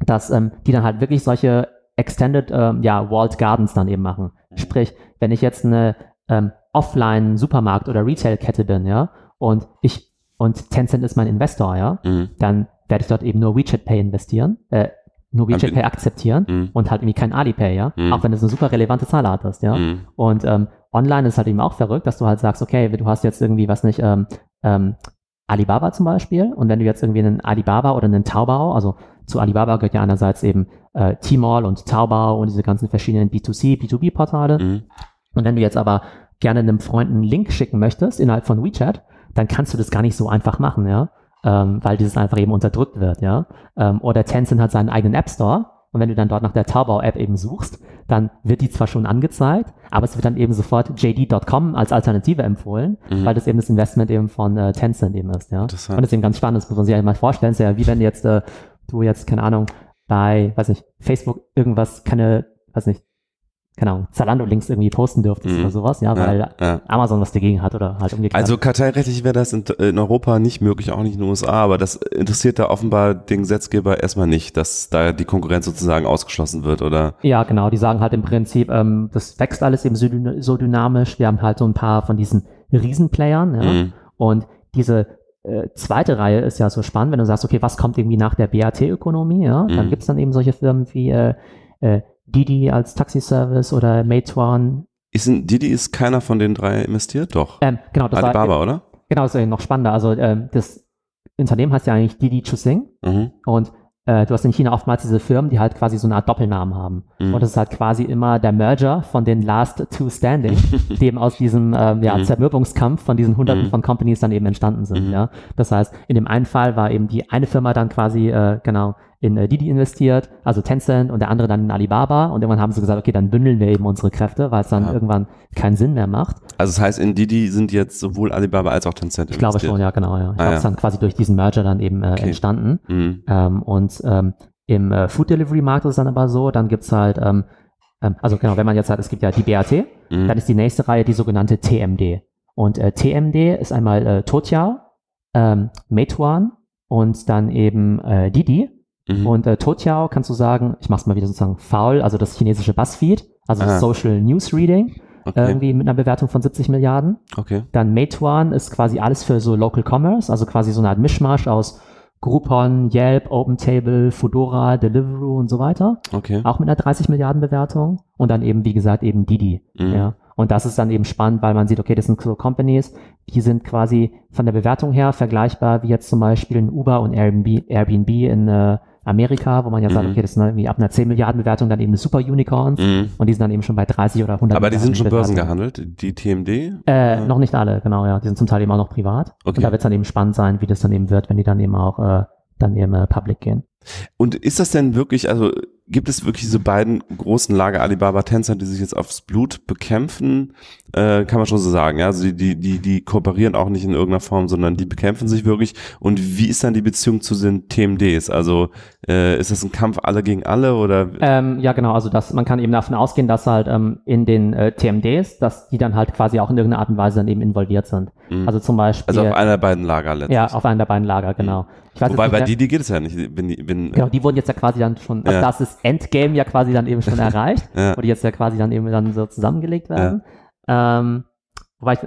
dass ähm, die dann halt wirklich solche Extended ähm, ja, Walled Gardens dann eben machen. Mhm. Sprich, wenn ich jetzt eine ähm, Offline-Supermarkt- oder Retail-Kette bin, ja, und ich und Tencent ist mein Investor, ja, Mhm. dann werde ich dort eben nur WeChat Pay investieren, äh, nur WeChat. Pay akzeptieren Mhm. und halt irgendwie kein Alipay, ja, Mhm. auch wenn du eine super relevante Zahlart hast, ja. Mhm. Und ähm, online ist halt eben auch verrückt, dass du halt sagst, okay, du hast jetzt irgendwie, was nicht, ähm, ähm, Alibaba zum Beispiel und wenn du jetzt irgendwie einen Alibaba oder einen Taobao, also zu Alibaba gehört ja einerseits eben äh, Tmall und Taobao und diese ganzen verschiedenen B2C, B2B-Portale Mhm. und wenn du jetzt aber gerne einem Freund einen Link schicken möchtest innerhalb von WeChat, dann kannst du das gar nicht so einfach machen, ja, ähm, weil dieses einfach eben unterdrückt wird, ja. Ähm, oder Tencent hat seinen eigenen App Store und wenn du dann dort nach der Taobao-App eben suchst, dann wird die zwar schon angezeigt, aber es wird dann eben sofort JD.com als Alternative empfohlen, Mhm. weil das eben das Investment eben von äh, Tencent eben ist, ja. Und das ist eben ganz spannend, das muss man sich mal vorstellen. Ist ja wie wenn jetzt äh, du jetzt, keine Ahnung, bei, weiß nicht, Facebook irgendwas, keine, weiß nicht, keine Ahnung, Zalando-Links irgendwie posten dürftest Mhm. oder sowas, ja, Ja, weil ja. Amazon was dagegen hat oder halt umgekehrt. Also kartellrechtlich wäre das in, in Europa nicht möglich, auch nicht in den USA, aber das interessiert da offenbar den Gesetzgeber erstmal nicht, dass da die Konkurrenz sozusagen ausgeschlossen wird, oder? Ja, genau. Die sagen halt im Prinzip, ähm, das wächst alles eben so, so dynamisch. Wir haben halt so ein paar von diesen Riesenplayern. Ja? Mhm. Und diese äh, zweite Reihe ist ja so spannend, wenn du sagst, okay, was kommt irgendwie nach der BAT-Ökonomie? Ja? Dann Mhm. gibt's dann eben solche Firmen wie äh, äh, Didi als Taxiservice oder Meituan. Ist ein, Didi ist keiner von den drei investiert? Doch. Ähm, genau, das Alibaba, war, oder? genau, das ist noch spannender. Also ähm, das Unternehmen heißt ja eigentlich Didi Chuxing Mhm. und äh, du hast in China oftmals diese Firmen, die halt quasi so eine Art Doppelnamen haben. Mhm. Und das ist halt quasi immer der Merger von den Last Two Standing, die eben aus diesem ähm, ja, Mhm. Zermürbungskampf von diesen hunderten Mhm. von Companies dann eben entstanden sind. Mhm. Ja, Das heißt, in dem einen Fall war eben die eine Firma dann quasi äh, genau in äh, Didi investiert, also Tencent und der andere dann in Alibaba und irgendwann haben sie gesagt, okay, dann bündeln wir eben unsere Kräfte, weil es dann Ja. irgendwann keinen Sinn mehr macht. Also das heißt, in Didi sind jetzt sowohl Alibaba als auch Tencent Ich glaube schon, ja, genau, ja. Ich Ah, glaube, es ja. ist dann quasi durch diesen Merger dann eben äh, Okay. entstanden. Mhm. Ähm, und ähm, im äh, Food Delivery Markt ist es dann aber so, dann gibt's halt, ähm, ähm, also genau, wenn man jetzt sagt, es gibt ja die BAT, Mhm. dann ist die nächste Reihe die sogenannte TMD. Und äh, TMD ist einmal äh, Toutiao, ähm, Meituan und dann eben äh, Didi. Mhm. Und äh, Toutiao kannst du sagen, ich mach's mal wieder sozusagen faul, also das chinesische Buzzfeed, also Ah. Social News Reading, okay. irgendwie mit einer Bewertung von 70 Milliarden. okay. Dann Meituan ist quasi alles für so Local Commerce, also quasi so eine Art Mischmasch aus Groupon, Yelp, OpenTable, Foodora, Deliveroo und so weiter. Okay. Auch mit einer 30 Milliarden Bewertung. Und dann eben, wie gesagt, eben Didi. Mhm. Ja. Und das ist dann eben spannend, weil man sieht, okay, das sind so Companies, die sind quasi von der Bewertung her vergleichbar wie jetzt zum Beispiel ein Uber und Airbnb, Airbnb in äh, Amerika, wo man ja sagt, Mhm. okay, das sind irgendwie ab einer 10 Milliarden Bewertung dann eben Super Unicorns. Mhm. Und die sind dann eben schon bei 30 oder 100 Aber die sind schon börsengehandelt, die TMD? Äh, noch nicht alle, genau, ja. Die sind zum Teil eben auch noch privat. Okay. Und da wird es dann eben spannend sein, wie das dann eben wird, wenn die dann eben auch äh, dann eben äh, public gehen. Und ist das denn wirklich, also gibt es wirklich diese beiden großen Lager Alibaba, Tencent, die sich jetzt aufs Blut bekämpfen? Äh, kann man schon so sagen, ja? Also die, die, die, die kooperieren auch nicht in irgendeiner Form, sondern die bekämpfen sich wirklich. Und wie ist dann die Beziehung zu den TMDs? Also äh, ist das ein Kampf alle gegen alle oder? Ähm, ja, genau, also das, man kann eben davon ausgehen, dass halt ähm, in den äh, TMDs, dass die dann halt quasi auch in irgendeiner Art und Weise dann eben involviert sind. Mhm. Also zum Beispiel, also auf einer der beiden Lager letztlich. ja, auf einem der beiden Lager, genau. Weiß Wobei bei wer- Didi geht es ja nicht. Wenn, die- wenn, Genau, die wurden jetzt ja quasi dann schon, also Ja. das ist Endgame ja quasi dann eben schon erreicht, Ja. wo die jetzt ja quasi dann eben dann so zusammengelegt werden. Ähm, wobei, ich,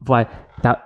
wobei, da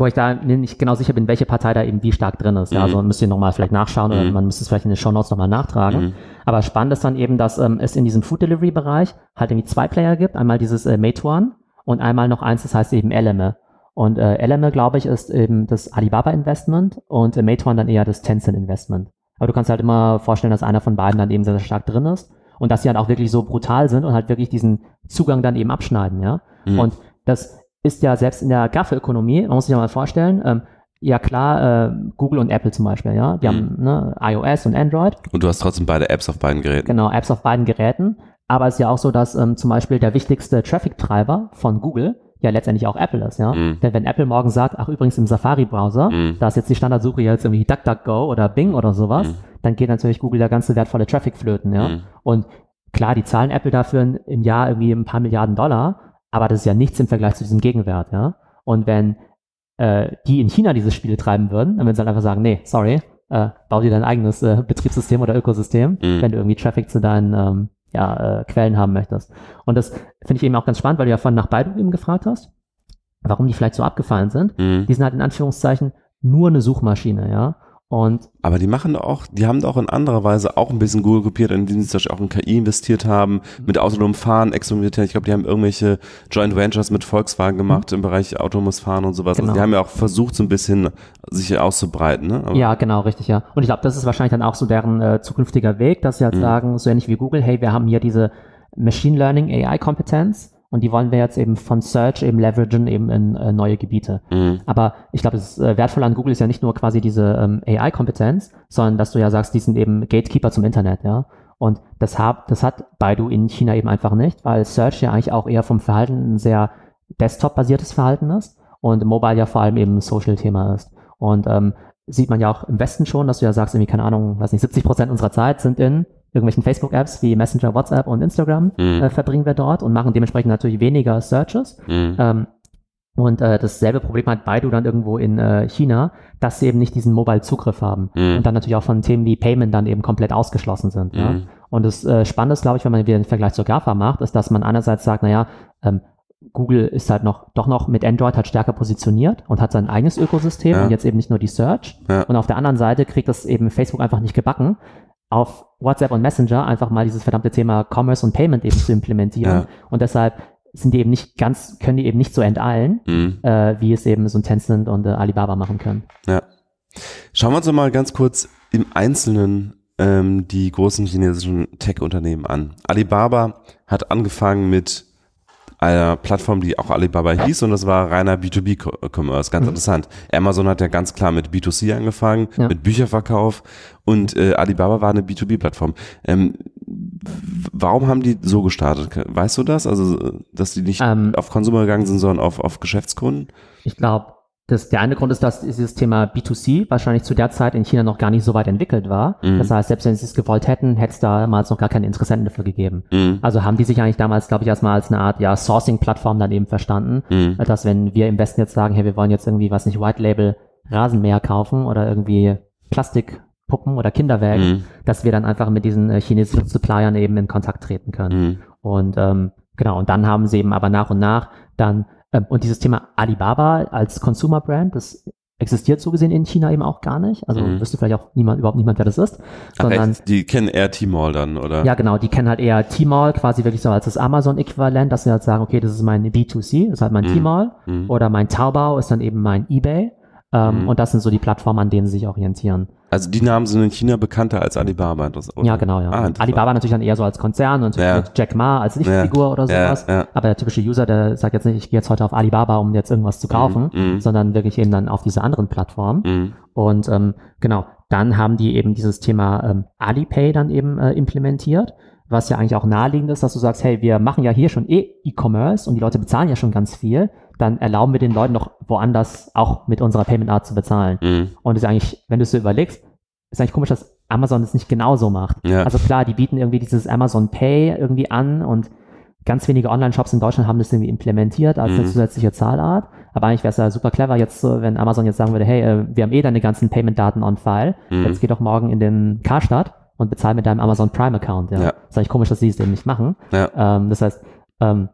wo ich da nicht genau sicher bin, welche Partei da eben wie stark drin ist. Ja, Mhm. also müsst ihr nochmal vielleicht nachschauen oder Mhm. man müsste es vielleicht in den Show Notes nochmal nachtragen. Mhm. Aber spannend ist dann eben, dass ähm, es in diesem Food Delivery Bereich halt irgendwie zwei Player gibt. Einmal dieses äh, Meituan und einmal noch eins, das heißt eben Eleme. Und äh, Eleme, glaube ich, ist eben das Alibaba Investment und äh, Meituan dann eher das Tencent Investment. Aber du kannst halt immer vorstellen, dass einer von beiden dann eben sehr, sehr stark drin ist und dass sie halt auch wirklich so brutal sind und halt wirklich diesen Zugang dann eben abschneiden, ja. Mhm. Und das ist ja selbst in der Grafökonomie, man muss sich ja mal vorstellen, ähm, ja klar, äh, Google und Apple zum Beispiel, ja, die Mhm. haben ne, iOS und Android, Und du hast trotzdem beide Apps auf beiden Geräten. genau, Apps auf beiden Geräten, aber es ist ja auch so, dass ähm, zum Beispiel der wichtigste Traffic-Treiber von Google ja letztendlich auch Apple ist, ja. Mhm. Denn wenn Apple morgen sagt, ach übrigens im Safari-Browser, Mhm. da ist jetzt die Standardsuche jetzt irgendwie DuckDuckGo oder Bing oder sowas, Mhm. dann geht natürlich Google der ganze wertvolle Traffic flöten, ja. Mhm. Und klar, die zahlen Apple dafür im Jahr irgendwie ein paar Milliarden Dollar, aber das ist ja nichts im Vergleich zu diesem Gegenwert, ja. Und wenn äh, die in China diese Spiele treiben würden, dann würden sie halt einfach sagen, nee, sorry, äh, bau dir dein eigenes äh, Betriebssystem oder Ökosystem, Mhm. wenn du irgendwie Traffic zu deinen ähm, ja, äh, Quellen haben möchtest. Und das finde ich eben auch ganz spannend, weil du ja vorhin nach Baidu eben gefragt hast, warum die vielleicht so abgefallen sind. Mhm. Die sind halt in Anführungszeichen nur eine Suchmaschine, ja. Und Aber die machen doch auch, die haben doch in anderer Weise auch ein bisschen Google kopiert, indem sie zum Beispiel auch in KI investiert haben, mit autonomem Fahren experimentiert. Ich glaube, die haben irgendwelche Joint Ventures mit Volkswagen gemacht im Bereich autonomes Fahren und sowas. Mhm. Genau. Also die haben ja auch versucht, so ein bisschen sich auszubreiten. Ne? Aber- Ja, genau, richtig, ja. Und ich glaube, das ist wahrscheinlich dann auch so deren äh, zukünftiger Weg, dass sie halt Mhm. sagen, so ähnlich wie Google, hey, wir haben hier diese Machine Learning AI-Kompetenz und die wollen wir jetzt eben von Search eben leveragen eben in äh, neue Gebiete. Mhm. Aber ich glaube, das äh, Wertvolle an Google ist ja nicht nur quasi diese ähm, AI-Kompetenz, sondern dass du ja sagst, die sind eben Gatekeeper zum Internet, ja. Und das, hab, das hat Baidu in China eben einfach nicht, weil Search ja eigentlich auch eher vom Verhalten ein sehr Desktop-basiertes Verhalten ist und Mobile ja vor allem eben ein Social-Thema ist. Und ähm, sieht man ja auch im Westen schon, dass du ja sagst, irgendwie, keine Ahnung, weiß nicht, 70 Prozent unserer Zeit sind in irgendwelchen Facebook-Apps wie Messenger, WhatsApp und Instagram, Mhm. äh, verbringen wir dort und machen dementsprechend natürlich weniger Searches. Mhm. Ähm, und äh, dasselbe Problem hat Baidu dann irgendwo in äh, China, dass sie eben nicht diesen Mobile-Zugriff haben. Mhm. Und dann natürlich auch von Themen wie Payment dann eben komplett ausgeschlossen sind. Ja? Mhm. Und das äh, Spannende ist, glaube ich, wenn man wieder den Vergleich zur GAFA macht, ist, dass man einerseits sagt, naja, ähm, Google ist halt noch, doch noch mit Android halt stärker positioniert und hat sein eigenes Ökosystem Ja. und jetzt eben nicht nur die Search. Ja. Und auf der anderen Seite kriegt das eben Facebook einfach nicht gebacken, auf WhatsApp und Messenger einfach mal dieses verdammte Thema Commerce und Payment eben zu implementieren. Ja. Und deshalb sind die eben nicht ganz, können die eben nicht so enteilen, Mhm. äh, wie es eben so ein Tencent und äh, Alibaba machen können. Ja. Schauen wir uns mal ganz kurz im Einzelnen ähm, die großen chinesischen Tech-Unternehmen an. Alibaba hat angefangen mit einer Plattform, die auch Alibaba hieß und das war reiner B2B-Commerce. Ganz Mhm. interessant. Amazon hat ja ganz klar mit B2C angefangen, Ja. mit Bücherverkauf und äh, Alibaba war eine B2B-Plattform. Ähm, warum haben die so gestartet? Weißt du das? Also, dass die nicht Ähm, auf Konsumer gegangen sind, sondern auf, auf Geschäftskunden? Ich glaube, das, der eine Grund ist, dass dieses Thema B2C wahrscheinlich zu der Zeit in China noch gar nicht so weit entwickelt war. Mhm. Das heißt, selbst wenn sie es gewollt hätten, hätte es damals noch gar keine Interessenten dafür gegeben. Mhm. Also haben die sich eigentlich damals, glaube ich, erstmal als eine Art ja, Sourcing-Plattform dann eben verstanden, Mhm. dass wenn wir im Westen jetzt sagen, hey, wir wollen jetzt irgendwie, was nicht, White Label Rasenmäher kaufen oder irgendwie Plastikpuppen oder Kinderwägen, Mhm. dass wir dann einfach mit diesen äh, chinesischen Suppliern eben in Kontakt treten können. Mhm. Und ähm, genau, und dann haben sie eben aber nach und nach dann, und dieses Thema Alibaba als Consumer Brand, das existiert so gesehen in China eben auch gar nicht. Also Mhm. wüsste vielleicht auch niemand, überhaupt niemand, wer das ist. Ach, Sondern, echt? Die kennen eher T-Mall dann, oder? ja genau, die kennen halt eher Tmall quasi wirklich so als das Amazon-Äquivalent, dass sie halt sagen, okay, das ist mein B2C, das ist halt mein Mhm. Tmall. Mhm. Oder mein Taobao ist dann eben mein Ebay. Ähm, Mhm. Und das sind so die Plattformen, an denen sie sich orientieren. Also die Namen sind in China bekannter als Alibaba. Oder? Ja, genau, ja. Ah. Alibaba natürlich dann eher so als Konzern und Ja. Jack Ma als Lichtfigur oder Ja, sowas. ja. Aber der typische User, der sagt jetzt nicht, ich gehe jetzt heute auf Alibaba, um jetzt irgendwas zu kaufen, Mhm, mhm. sondern wirklich eben dann auf diese anderen Plattformen. Mhm. Und ähm, genau, dann haben die eben dieses Thema ähm, Alipay dann eben äh, implementiert, was ja eigentlich auch naheliegend ist, dass du sagst, hey, wir machen ja hier schon eh E-Commerce und die Leute bezahlen ja schon ganz viel, dann erlauben wir den Leuten noch woanders auch mit unserer Payment Art zu bezahlen. Mhm. Und ist eigentlich, wenn du es so überlegst, ist eigentlich komisch, dass Amazon das nicht genauso macht. Ja. Also klar, die bieten irgendwie dieses Amazon Pay irgendwie an und ganz wenige Online-Shops in Deutschland haben das irgendwie implementiert als eine Mhm. zusätzliche Zahlart. Aber eigentlich wäre es ja super clever jetzt, wenn Amazon jetzt sagen würde, hey, äh, wir haben eh deine ganzen Payment-Daten on file, Mhm. jetzt geh doch morgen in den Karstadt und bezahl mit deinem Amazon Prime-Account. Ja. Ja. Ist eigentlich komisch, dass sie es eben nicht machen. Ja. Ähm, das heißt, ähm,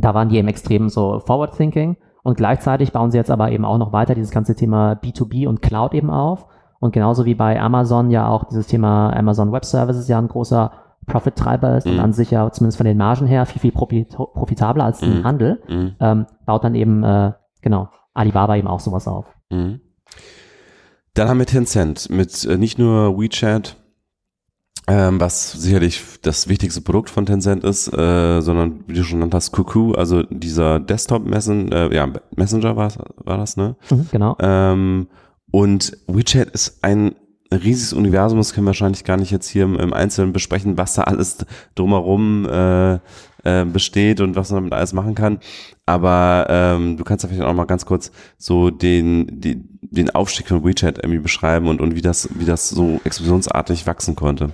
da waren die eben extrem so forward-thinking. Und gleichzeitig bauen sie jetzt aber eben auch noch weiter dieses ganze Thema B2B und Cloud eben auf. Und genauso wie bei Amazon ja auch dieses Thema Amazon Web Services ja ein großer Profit-Treiber ist mhm. und an sich ja zumindest von den Margen her viel, viel profit profitabler als mhm. Handel, mhm. ähm, baut dann eben, äh, genau, Alibaba eben auch sowas auf. Mhm. Dann haben wir Tencent mit äh, nicht nur WeChat, ähm, was sicherlich das wichtigste Produkt von Tencent ist, äh, sondern wie du schon genannt hast, Cuckoo, also dieser Desktop-Messenger, äh, ja, Messenger war, war das, ne? Mhm, genau. Ähm, und WeChat ist ein riesiges Universum, das können wir wahrscheinlich gar nicht jetzt hier im, im Einzelnen besprechen, was da alles drumherum äh, äh, besteht und was man damit alles machen kann. Aber ähm, du kannst da vielleicht auch mal ganz kurz so den, die, den Aufstieg von WeChat irgendwie beschreiben und, und wie das, wie das so explosionsartig wachsen konnte.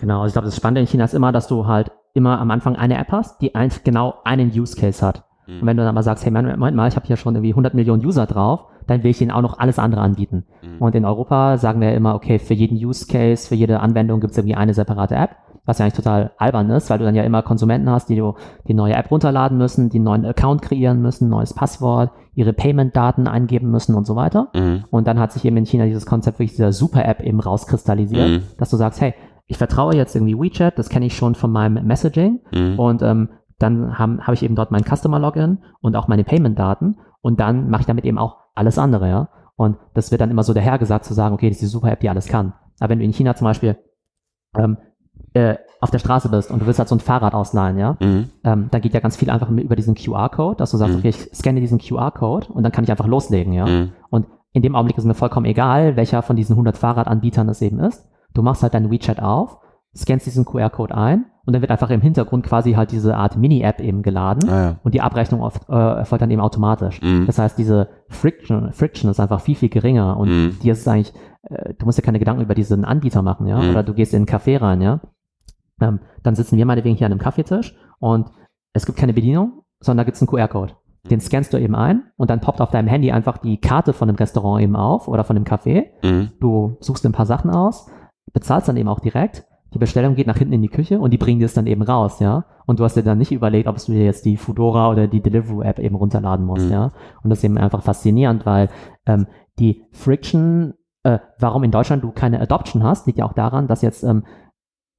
Genau, also ich glaube, das Spannende in China ist immer, dass du halt immer am Anfang eine App hast, die ein, genau einen Use Case hat. Mhm. Und wenn du dann mal sagst, hey, Moment mal, ich habe hier schon irgendwie 100 Millionen User drauf, dann will ich ihnen auch noch alles andere anbieten. Mhm. Und in Europa sagen wir immer, okay, für jeden Use Case, für jede Anwendung gibt es irgendwie eine separate App, was ja eigentlich total albern ist, weil du dann ja immer Konsumenten hast, die du die neue App runterladen müssen, die einen neuen Account kreieren müssen, neues Passwort, ihre Payment-Daten eingeben müssen und so weiter. Mhm. Und dann hat sich eben in China dieses Konzept wirklich dieser Super-App eben rauskristallisiert, mhm. dass du sagst, hey, ich vertraue jetzt irgendwie WeChat, das kenne ich schon von meinem Messaging mhm. und ähm, dann habe hab ich eben dort mein Customer-Login und auch meine Payment-Daten und dann mache ich damit eben auch alles andere, ja. Und das wird dann immer so dahergesagt zu sagen, okay, das ist die Super-App, die alles kann. Aber wenn du in China zum Beispiel ähm, äh, auf der Straße bist und du willst halt so ein Fahrrad ausleihen, ja, mhm. ähm, dann geht ja ganz viel einfach über diesen QR-Code, dass du sagst, mhm. okay, ich scanne diesen QR-Code und dann kann ich einfach loslegen, ja. Mhm. Und in dem Augenblick ist mir vollkommen egal, welcher von diesen 100 Fahrradanbietern es eben ist. Du machst halt dein WeChat auf, scannst diesen QR-Code ein und dann wird einfach im Hintergrund quasi halt diese Art Mini-App eben geladen ah, ja. und die Abrechnung oft, äh, erfolgt dann eben automatisch. Mhm. Das heißt, diese Friction, Friction ist einfach viel, viel geringer und mhm. dir ist es eigentlich, äh, du musst dir keine Gedanken über diesen Anbieter machen, ja, mhm. oder du gehst in einen Café rein, ja. Ähm, dann sitzen wir meinetwegen hier an einem Kaffeetisch und es gibt keine Bedienung, sondern da gibt es einen QR-Code. Mhm. Den scannst du eben ein und dann poppt auf deinem Handy einfach die Karte von dem Restaurant eben auf oder von dem Café. Mhm. Du suchst ein paar Sachen aus, bezahlst dann eben auch direkt die Bestellung geht nach hinten in die Küche und die bringen dir es dann eben raus, ja. Und du hast dir dann nicht überlegt, ob du dir jetzt die Foodora oder die Deliveroo-App eben runterladen musst, mhm. ja. Und das ist eben einfach faszinierend, weil ähm, die Friction, äh, warum in Deutschland du keine Adoption hast, liegt ja auch daran, dass jetzt ähm,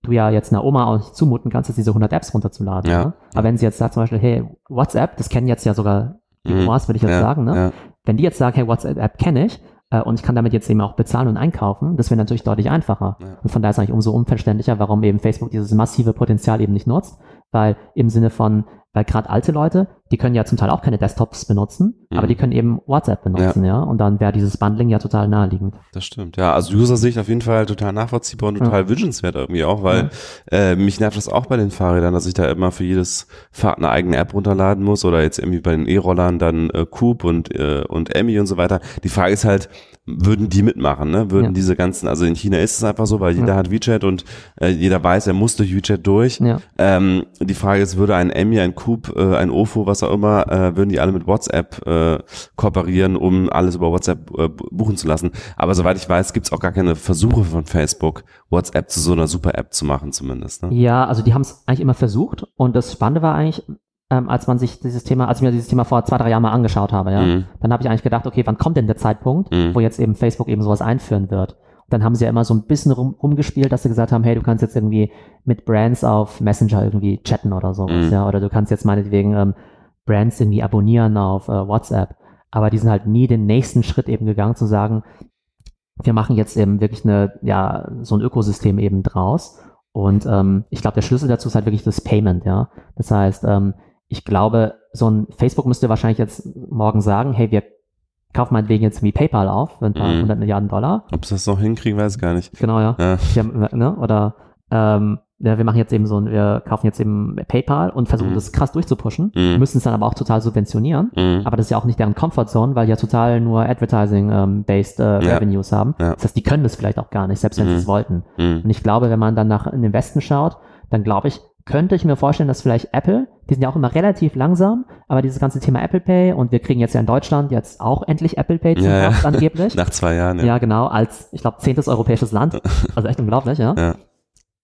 du ja jetzt einer Oma auch nicht zumuten kannst, jetzt diese 100 Apps runterzuladen. Ja. Ne? Aber wenn sie jetzt sagt zum Beispiel, hey, WhatsApp, das kennen jetzt ja sogar die mhm. Omas, würde ich jetzt ja, sagen, ne? Wenn die jetzt sagen, hey, WhatsApp kenne ich, äh, und ich kann damit jetzt eben auch bezahlen und einkaufen. Das wäre natürlich deutlich einfacher. Und von daher ist es eigentlich umso unverständlicher, warum eben Facebook dieses massive Potenzial eben nicht nutzt, weil im Sinne von, weil gerade alte Leute, die können ja zum Teil auch keine Desktops benutzen, mhm. aber die können eben WhatsApp benutzen, ja. ja? Und dann wäre dieses Bundling ja total naheliegend. Das stimmt, ja. Also User-Sicht auf jeden Fall total nachvollziehbar und total ja. wünschenswert irgendwie auch, weil ja. äh, mich nervt das auch bei den Fahrrädern, dass ich da immer für jedes Fahrrad eine eigene App runterladen muss oder jetzt irgendwie bei den E-Rollern dann äh, Coop und, äh, und Emmy und so weiter. Die Frage ist halt, würden die mitmachen, ne? Würden ja. diese ganzen, also in China ist es einfach so, weil jeder ja. hat WeChat und äh, jeder weiß, er muss durch WeChat durch. Ja. Ähm, die Frage ist, würde ein Emmy, ein Coop, äh, ein Ofo, was auch immer, äh, würden die alle mit WhatsApp äh, kooperieren, um alles über WhatsApp äh, buchen zu lassen. Aber soweit ich weiß, gibt's auch gar keine Versuche von Facebook, WhatsApp zu so einer Super-App zu machen zumindest. Ne? Ja, also die haben es eigentlich immer versucht und das Spannende war eigentlich, ähm, als man sich dieses Thema, als ich mir dieses Thema vor zwei, drei Jahren mal angeschaut habe, ja, mhm. dann habe ich eigentlich gedacht, okay, wann kommt denn der Zeitpunkt, mhm. wo jetzt eben Facebook eben sowas einführen wird? Und dann haben sie ja immer so ein bisschen rum, rumgespielt, dass sie gesagt haben, hey, du kannst jetzt irgendwie mit Brands auf Messenger irgendwie chatten oder sowas, mhm. ja, oder du kannst jetzt meinetwegen ähm, Brands irgendwie abonnieren auf äh, WhatsApp. Aber die sind halt nie den nächsten Schritt eben gegangen, zu sagen, wir machen jetzt eben wirklich eine, ja, so ein Ökosystem eben draus. Und ähm, ich glaube, der Schlüssel dazu ist halt wirklich das Payment, ja. Das heißt, ähm, ich glaube, so ein Facebook müsste wahrscheinlich jetzt morgen sagen, hey, wir kaufen meinetwegen jetzt wie PayPal auf ein paar hundert mm. Milliarden Dollar. Ob sie das noch hinkriegen, weiß ich gar nicht. Genau, ja. ja. Haben, ne? Oder ähm, ja, wir machen jetzt eben so ein, wir kaufen jetzt eben PayPal und versuchen mm. das krass durchzupushen, mm. müssen es dann aber auch total subventionieren. Mm. Aber das ist ja auch nicht deren Comfortzone, weil die ja total nur Advertising-based ähm, äh, ja. Revenues haben. Ja. Das heißt, die können das vielleicht auch gar nicht, selbst wenn sie es wollten. Und ich glaube, wenn man dann nach in den Westen schaut, dann glaube ich, könnte ich mir vorstellen, dass vielleicht Apple, die sind ja auch immer relativ langsam, aber dieses ganze Thema Apple Pay und wir kriegen jetzt ja in Deutschland jetzt auch endlich Apple Pay zum ja, Herbst angeblich. Nach zwei Jahren, ja. Ja, genau, als, ich glaube, zehntes europäisches Land. Also echt unglaublich, ja. ja.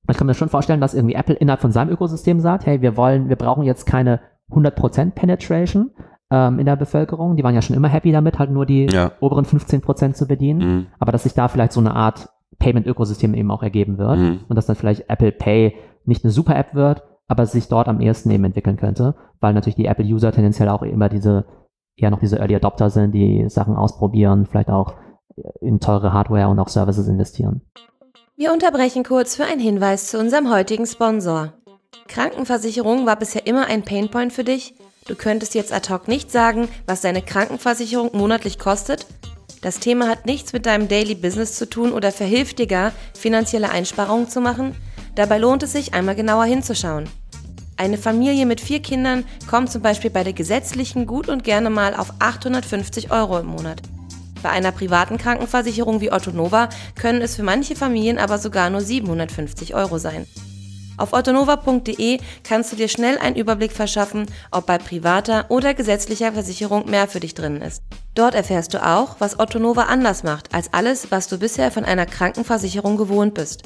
Ich kann mir schon vorstellen, dass irgendwie Apple innerhalb von seinem Ökosystem sagt, hey, wir wollen, wir brauchen jetzt keine 100% Penetration, ähm, in der Bevölkerung. Die waren ja schon immer happy damit, halt nur die Ja. oberen 15 Prozent zu bedienen. Mhm. Aber dass sich da vielleicht so eine Art Payment-Ökosystem eben auch ergeben wird Mhm. und dass dann vielleicht Apple Pay nicht eine super App wird, aber sich dort am ehesten eben entwickeln könnte, weil natürlich die Apple-User tendenziell auch immer diese, eher noch diese Early Adopter sind, die Sachen ausprobieren, vielleicht auch in teure Hardware und auch Services investieren. Wir unterbrechen kurz für einen Hinweis zu unserem heutigen Sponsor. Krankenversicherung war bisher immer ein Painpoint für dich? Du könntest jetzt ad hoc nicht sagen, was deine Krankenversicherung monatlich kostet? Das Thema hat nichts mit deinem Daily Business zu tun oder verhilft dir gar, finanzielle Einsparungen zu machen? Dabei lohnt es sich, einmal genauer hinzuschauen. Eine Familie mit vier Kindern kommt zum Beispiel bei der gesetzlichen gut und gerne mal auf 850 Euro im Monat. Bei einer privaten Krankenversicherung wie Otto Nova können es für manche Familien aber sogar nur 750 Euro sein. Auf ottonova.de kannst du dir schnell einen Überblick verschaffen, ob bei privater oder gesetzlicher Versicherung mehr für dich drin ist. Dort erfährst du auch, was Otto Nova anders macht als alles, was du bisher von einer Krankenversicherung gewohnt bist.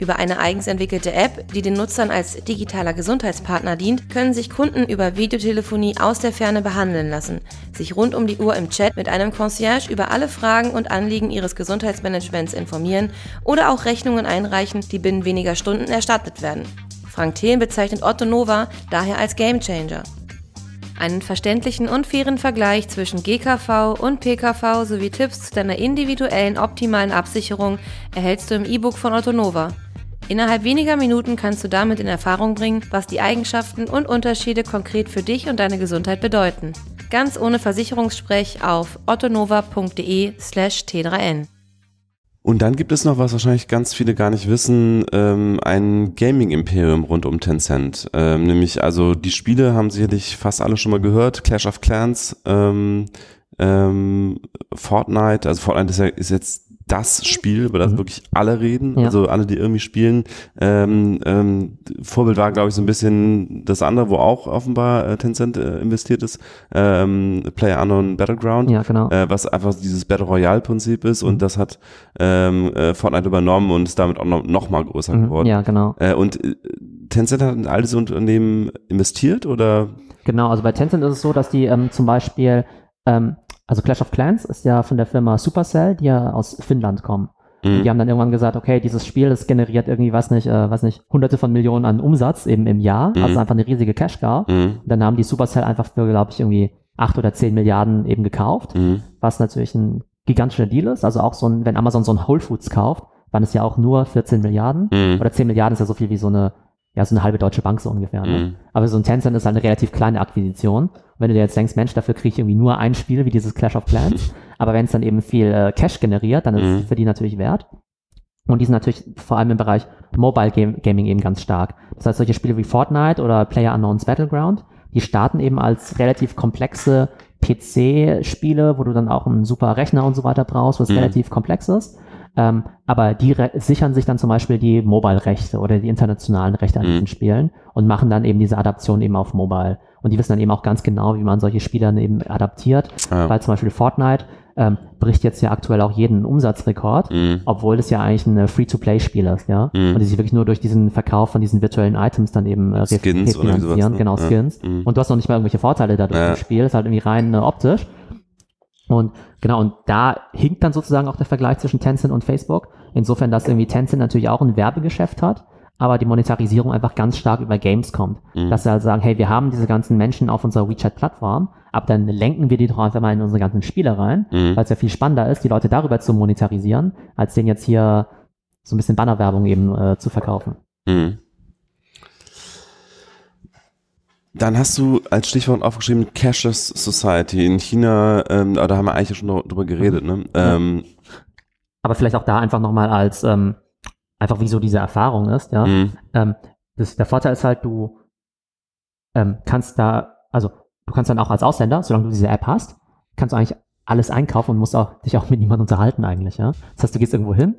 Über eine eigens entwickelte App, die den Nutzern als digitaler Gesundheitspartner dient, können sich Kunden über Videotelefonie aus der Ferne behandeln lassen, sich rund um die Uhr im Chat mit einem Concierge über alle Fragen und Anliegen ihres Gesundheitsmanagements informieren oder auch Rechnungen einreichen, die binnen weniger Stunden erstattet werden. Frank Thelen bezeichnet Otto Nova daher als Gamechanger. Einen verständlichen und fairen Vergleich zwischen GKV und PKV sowie Tipps zu deiner individuellen optimalen Absicherung erhältst du im E-Book von Otto Nova. Innerhalb weniger Minuten kannst du damit in Erfahrung bringen, was die Eigenschaften und Unterschiede konkret für dich und deine Gesundheit bedeuten. Ganz ohne Versicherungssprech auf ottonova.de/slash t3n. Und dann gibt es noch, was wahrscheinlich ganz viele gar nicht wissen, ähm, ein Gaming-Imperium rund um Tencent. Ähm, nämlich, also die Spiele haben sicherlich fast alle schon mal gehört. Clash of Clans, ähm, ähm, Fortnite, also Fortnite ist, ja, ist jetzt das Spiel, über das Mhm. wirklich alle reden, Ja. also alle, die irgendwie spielen. Ähm, ähm, Vorbild war, glaube ich, so ein bisschen das andere, wo auch offenbar äh, Tencent äh, investiert ist, ähm, Player Unknown Battleground Ja, genau. äh, was einfach dieses Battle Royale Prinzip ist und das hat ähm, äh, Fortnite übernommen und ist damit auch noch, noch mal größer Mhm. geworden. Ja, genau. Äh, und äh, Tencent hat in all diese Unternehmen investiert oder? Genau, also bei Tencent ist es so, dass die ähm, zum Beispiel, ähm, also Clash of Clans ist ja von der Firma Supercell, die ja aus Finnland kommen. Mhm. die haben dann irgendwann gesagt, okay, dieses Spiel, das generiert irgendwie, was nicht, äh, was nicht, hunderte von Millionen an Umsatz eben im Jahr, Mhm. also einfach eine riesige Cash Cow. Mhm. Und dann haben die Supercell einfach für, glaube ich, irgendwie acht oder zehn Milliarden eben gekauft, Mhm. was natürlich ein gigantischer Deal ist. Also auch so ein, wenn Amazon so ein Whole Foods kauft, waren es ja auch nur 14 Milliarden. Mhm. Oder 10 Milliarden ist ja so viel wie so eine, ja, so eine halbe deutsche Bank so ungefähr. Ne? Aber so ein Tencent ist halt eine relativ kleine Akquisition. Wenn du dir jetzt denkst, Mensch, dafür kriege ich irgendwie nur ein Spiel wie dieses Clash of Clans. Aber wenn es dann eben viel äh, Cash generiert, dann ist Mhm. es für die natürlich wert. Und die sind natürlich vor allem im Bereich Mobile Gaming eben ganz stark. Das heißt, solche Spiele wie Fortnite oder Player Unknowns Battleground, die starten eben als relativ komplexe PC-Spiele, wo du dann auch einen super Rechner und so weiter brauchst, was Mhm. relativ komplex ist. Ähm, aber die sichern sich dann zum Beispiel die Mobile-Rechte oder die internationalen Rechte an Mhm. diesen Spielen und machen dann eben diese Adaption eben auf Mobile. Und die wissen dann eben auch ganz genau, wie man solche Spiele dann eben adaptiert, Ja. weil zum Beispiel Fortnite ähm, bricht jetzt ja aktuell auch jeden Umsatzrekord, Mhm. obwohl das ja eigentlich ein Free-to-Play-Spiel ist, ja. Mhm. Und die sich wirklich nur durch diesen Verkauf von diesen virtuellen Items dann eben äh, Skins oder sowas, ne? genau, Ja. Skins. Mhm. Und du hast noch nicht mal irgendwelche Vorteile dadurch Ja. im Spiel, ist halt irgendwie rein äh, optisch. Und genau, und da hinkt dann sozusagen auch der Vergleich zwischen Tencent und Facebook. Insofern, dass irgendwie Tencent natürlich auch ein Werbegeschäft hat, aber die Monetarisierung einfach ganz stark über Games kommt. Mhm. Dass sie halt sagen, hey, wir haben diese ganzen Menschen auf unserer WeChat-Plattform, aber dann lenken wir die doch einfach mal in unsere ganzen Spiele rein, Mhm. weil es ja viel spannender ist, die Leute darüber zu monetarisieren, als denen jetzt hier so ein bisschen Bannerwerbung eben äh, zu verkaufen. Mhm. Dann hast du als Stichwort aufgeschrieben Cashless Society in China, ähm, da haben wir eigentlich schon drüber geredet, ne? Ja. Ähm, Aber vielleicht auch da einfach nochmal als, ähm, einfach wie so diese Erfahrung ist, ja. mhm. Ähm, das, der Vorteil ist halt, du ähm, kannst da, also du kannst dann auch als Ausländer, solange du diese App hast, kannst du eigentlich alles einkaufen und musst auch, dich auch mit niemandem unterhalten eigentlich, ja. Das heißt, du gehst irgendwo hin,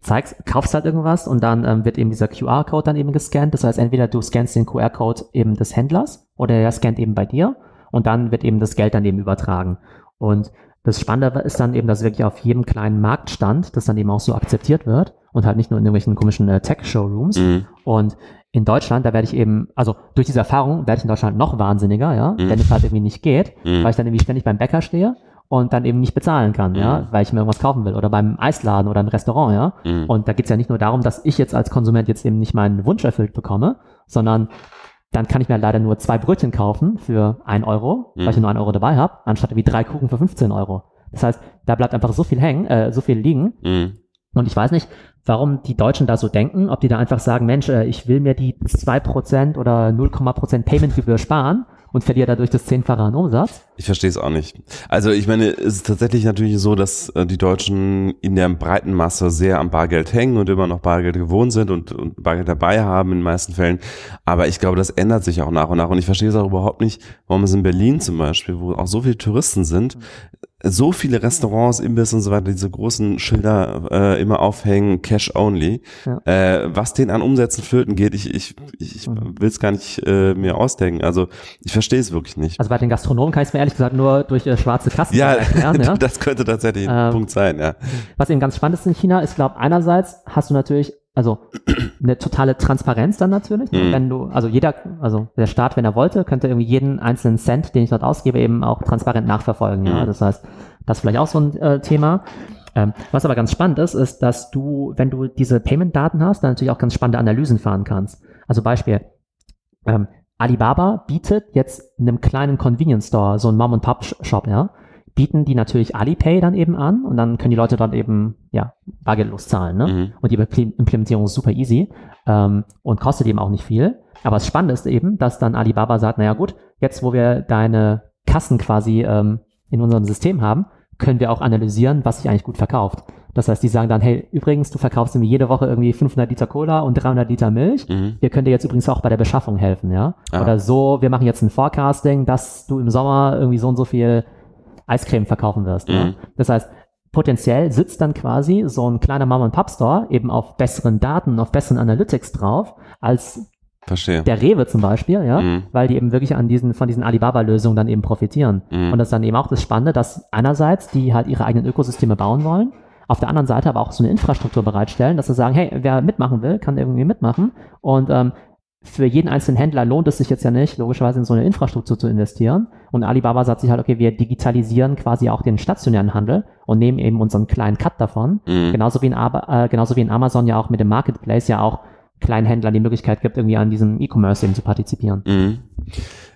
zeigst, kaufst halt irgendwas und dann ähm, wird eben dieser QR-Code dann eben gescannt. Das heißt, entweder du scannst den QR-Code eben des Händlers oder er scannt eben bei dir und dann wird eben das Geld dann eben übertragen. Und das Spannende ist dann eben, dass wirklich auf jedem kleinen Marktstand das dann eben auch so akzeptiert wird und halt nicht nur in irgendwelchen komischen äh, Tech-Showrooms. Mhm. Und in Deutschland, da werde ich eben, also durch diese Erfahrung werde ich in Deutschland noch wahnsinniger, ja, Mhm. wenn es halt irgendwie nicht geht, Mhm. weil ich dann irgendwie ständig beim Bäcker stehe und dann eben nicht bezahlen kann, ja, Mhm. weil ich mir irgendwas kaufen will oder beim Eisladen oder im Restaurant, ja. Mhm. Und da geht's ja nicht nur darum, dass ich jetzt als Konsument jetzt eben nicht meinen Wunsch erfüllt bekomme, sondern dann kann ich mir leider nur zwei Brötchen kaufen für ein Euro, Mhm. weil ich nur ein Euro dabei habe, anstatt irgendwie drei Kuchen für 15 Euro. Das heißt, da bleibt einfach so viel hängen, äh, so viel liegen, Mhm. Und ich weiß nicht, warum die Deutschen da so denken, ob die da einfach sagen, Mensch, äh, ich will mir die 2% oder 0,% Paymentgebühr sparen und verliere dadurch das Zehnfache an Umsatz. Ich verstehe es auch nicht. Also ich meine, es ist tatsächlich natürlich so, dass äh, die Deutschen in der breiten Masse sehr am Bargeld hängen und immer noch Bargeld gewohnt sind und, und Bargeld dabei haben in den meisten Fällen. Aber ich glaube, das ändert sich auch nach und nach. Und ich verstehe es auch überhaupt nicht, warum es in Berlin zum Beispiel, wo auch so viele Touristen sind, so viele Restaurants, Imbiss und so weiter, diese großen Schilder äh, immer aufhängen, Cash only. Ja. Äh, was denen an Umsätzen flöten geht, ich, ich, ich Mhm. will es gar nicht äh, mir ausdenken. Also ich verstehe es wirklich nicht. Also bei den Gastronomen kann ich es mir ehrlich gesagt nur durch äh, schwarze Kassen Ja, erklären. Ja? das könnte tatsächlich ein Ähm, Punkt sein, ja. Was eben ganz spannend ist in China, ist, glaube einerseits hast du natürlich, also eine totale Transparenz dann natürlich, ne? Mhm. wenn du, also jeder, also der Staat, wenn er wollte, könnte irgendwie jeden einzelnen Cent, den ich dort ausgebe, eben auch transparent nachverfolgen. Ja? Mhm. Das heißt, das ist vielleicht auch so ein äh, Thema. Ähm, was aber ganz spannend ist, ist, dass du, wenn du diese Payment-Daten hast, dann natürlich auch ganz spannende Analysen fahren kannst. Also Beispiel, ähm, Alibaba bietet jetzt in einem kleinen Convenience Store, so ein Mom-and-Pop-Shop, ja, bieten die natürlich Alipay dann eben an und dann können die Leute dort eben, ja, bargeldlos zahlen, ne? Mhm. Und die Imple- Implementierung ist super easy ähm, und kostet eben auch nicht viel. Aber das Spannende ist eben, dass dann Alibaba sagt, naja gut, jetzt wo wir deine Kassen quasi ähm, in unserem System haben, können wir auch analysieren, was sich eigentlich gut verkauft. Das heißt, die sagen dann, hey, übrigens, du verkaufst irgendwie jede Woche irgendwie 500 Liter Cola und 300 Liter Milch. Mhm. Wir können dir jetzt übrigens auch bei der Beschaffung helfen, ja? Ah. Oder so, wir machen jetzt ein Forecasting, dass du im Sommer irgendwie so und so viel Eiscreme verkaufen wirst. Ja? Mhm. Das heißt, potenziell sitzt dann quasi so ein kleiner Mom-and-Pop-Store eben auf besseren Daten, auf besseren Analytics drauf, als Verstehe. der Rewe zum Beispiel, ja, Mhm. weil die eben wirklich an diesen, von diesen Alibaba-Lösungen dann eben profitieren. Mhm. Und das ist dann eben auch das Spannende, dass einerseits die halt ihre eigenen Ökosysteme bauen wollen, auf der anderen Seite aber auch so eine Infrastruktur bereitstellen, dass sie sagen, hey, wer mitmachen will, kann irgendwie mitmachen. Und ähm, für jeden einzelnen Händler lohnt es sich jetzt ja nicht, logischerweise in so eine Infrastruktur zu investieren. Und Alibaba sagt sich halt, okay, wir digitalisieren quasi auch den stationären Handel und nehmen eben unseren kleinen Cut davon. Mhm. Genauso wie, in, äh, genauso wie in Amazon ja auch mit dem Marketplace ja auch kleinen Händlern die Möglichkeit gibt, irgendwie an diesem E-Commerce eben zu partizipieren. Mhm.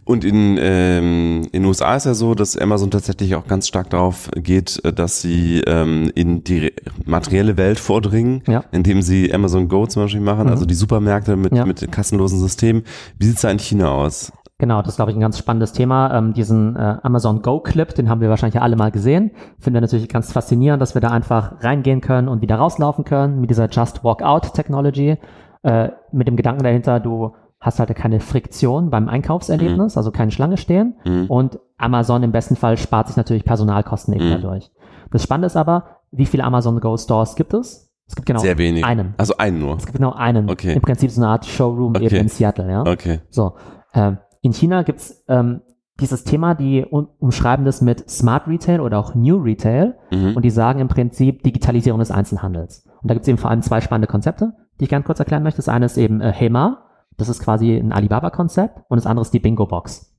Und in, ähm, in den USA ist ja so, dass Amazon tatsächlich auch ganz stark darauf geht, äh, dass sie ähm, in die materielle Welt vordringen, Ja. indem sie Amazon Go zum Beispiel machen, Mhm. also die Supermärkte mit, Ja. mit kassenlosen Systemen. Wie sieht's da in China aus? Genau, das ist, glaube ich, ein ganz spannendes Thema. Ähm, diesen äh, Amazon Go-Clip, den haben wir wahrscheinlich alle mal gesehen. Finden wir natürlich ganz faszinierend, dass wir da einfach reingehen können und wieder rauslaufen können mit dieser Just Walk Out Technology. Äh, mit dem Gedanken dahinter, du hast halt keine Friktion beim Einkaufserlebnis, also keine Schlange stehen. Mhm. Und Amazon im besten Fall spart sich natürlich Personalkosten eben Mhm. dadurch. Das Spannende ist aber, wie viele Amazon Go Stores gibt es? Es gibt genau Sehr wenig. einen. Also einen nur. Es gibt genau einen. Okay. Im Prinzip so eine Art Showroom eben Okay. in Seattle, ja. Okay. So, ähm, in China gibt's ähm, dieses Thema, die um, umschreiben das mit Smart Retail oder auch New Retail Mhm. und die sagen im Prinzip Digitalisierung des Einzelhandels. Und da gibt's eben vor allem zwei spannende Konzepte, die ich gerne kurz erklären möchte. Das eine ist eben äh, Hema, das ist quasi ein Alibaba-Konzept und das andere ist die Bingo-Box.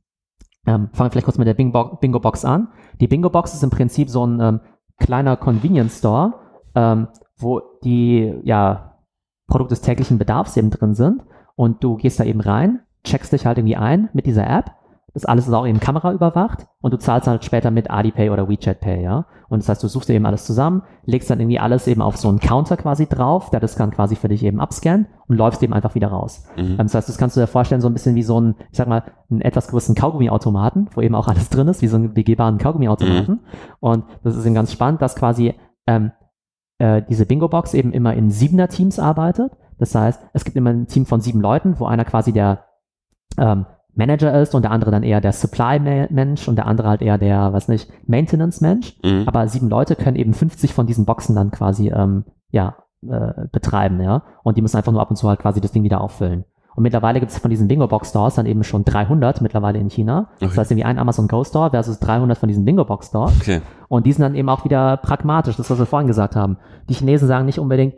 Ähm, fangen wir vielleicht kurz mit der Bingo- Bingo-Box an. Die Bingo-Box ist im Prinzip so ein ähm, kleiner Convenience-Store, ähm, wo die ja, Produkte des täglichen Bedarfs eben drin sind und du gehst da eben rein, checkst dich halt irgendwie ein mit dieser App. Das alles ist auch eben Kamera überwacht und du zahlst halt später mit Alipay oder WeChat Pay, ja. Und das heißt, du suchst eben alles zusammen, legst dann irgendwie alles eben auf so einen Counter quasi drauf, der das kann quasi für dich eben abscannen und läufst eben einfach wieder raus. Mhm. Ähm, Das heißt, das kannst du dir vorstellen, so ein bisschen wie so ein, ich sag mal, einen etwas größeren Kaugummiautomaten, wo eben auch alles drin ist, wie so einen begehbaren Kaugummiautomaten. Und das ist eben ganz spannend, dass quasi ähm, äh, diese Bingo-Box eben immer in Siebener-Teams arbeitet. Das heißt, es gibt immer ein Team von sieben Leuten, wo einer quasi der ähm, Manager ist und der andere dann eher der Supply-Mensch und der andere halt eher der, was nicht, Maintenance-Mensch. Mhm. Aber sieben Leute können eben 50 von diesen Boxen dann quasi ähm, ja, äh, betreiben, ja. Und die müssen einfach nur ab und zu halt quasi das Ding wieder auffüllen. Und mittlerweile gibt es von diesen Bingo-Box-Stores dann eben schon 300 mittlerweile in China. Das Okay. heißt irgendwie ein Amazon Go-Store versus 300 von diesen Bingo-Box-Stores. Okay. Und die sind dann eben auch wieder pragmatisch, das, was wir vorhin gesagt haben. Die Chinesen sagen nicht unbedingt,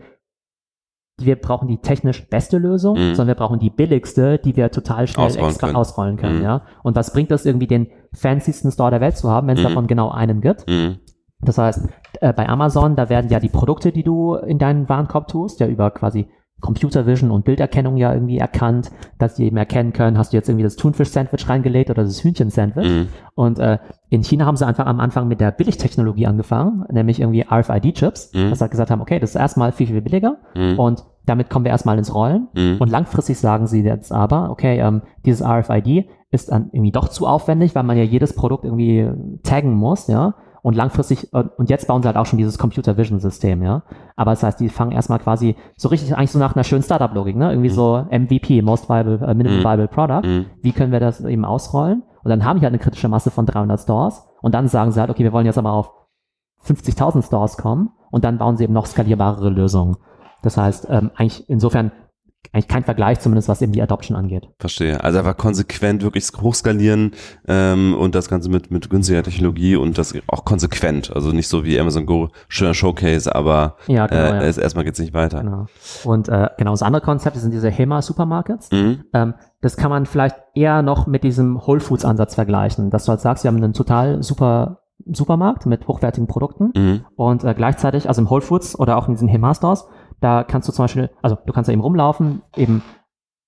wir brauchen die technisch beste Lösung, Mhm. sondern wir brauchen die billigste, die wir total schnell Ausrollen extra können. ausrollen können. Mhm. Ja? Und was bringt das irgendwie, den fancysten Store der Welt zu haben, wenn es Mhm. davon genau einen gibt? Mhm. Das heißt, äh, bei Amazon, da werden ja die Produkte, die du in deinen Warenkorb tust, ja über quasi Computer Vision und Bilderkennung ja irgendwie erkannt, dass die eben erkennen können, hast du jetzt irgendwie das Thunfisch-Sandwich reingelegt oder das Hühnchen-Sandwich. Mhm. Und äh, in China haben sie einfach am Anfang mit der Billigtechnologie angefangen, nämlich irgendwie RFID-Chips, Mhm. dass sie halt gesagt haben, okay, das ist erstmal viel, viel billiger Mhm. und damit kommen wir erstmal ins Rollen. Mhm. Und langfristig sagen sie jetzt aber, okay, ähm, dieses RFID ist dann irgendwie doch zu aufwendig, weil man ja jedes Produkt irgendwie taggen muss, ja. Und langfristig, äh, und jetzt bauen sie halt auch schon dieses Computer Vision System, ja. Aber das heißt, die fangen erstmal quasi so richtig eigentlich so nach einer schönen Startup-Logik, ne? Irgendwie so MVP, Most Viable, äh, Minimum Mhm. Viable Product. Mhm. Wie können wir das eben ausrollen? Und dann haben die halt eine kritische Masse von 300 Stores. Und dann sagen sie halt, okay, wir wollen jetzt aber auf 50.000 Stores kommen. Und dann bauen sie eben noch skalierbarere Lösungen. Das heißt, ähm, eigentlich insofern eigentlich kein Vergleich, zumindest was eben die Adoption angeht. Verstehe. Also einfach konsequent wirklich hochskalieren ähm, und das Ganze mit, mit günstiger Technologie und das auch konsequent. Also nicht so wie Amazon Go, schöner Showcase, aber Ja, genau. äh, ja. es, erstmal geht's nicht weiter. genau. Und äh, genau, das andere Konzept sind diese HEMA-Supermarkets. Mhm. Ähm, das kann man vielleicht eher noch mit diesem Whole Foods Ansatz vergleichen, dass du halt sagst, wir haben einen total super Supermarkt mit hochwertigen Produkten Mhm. und äh, gleichzeitig, also im Whole Foods oder auch in diesen HEMA Stores, da kannst du zum Beispiel, also du kannst da eben rumlaufen, eben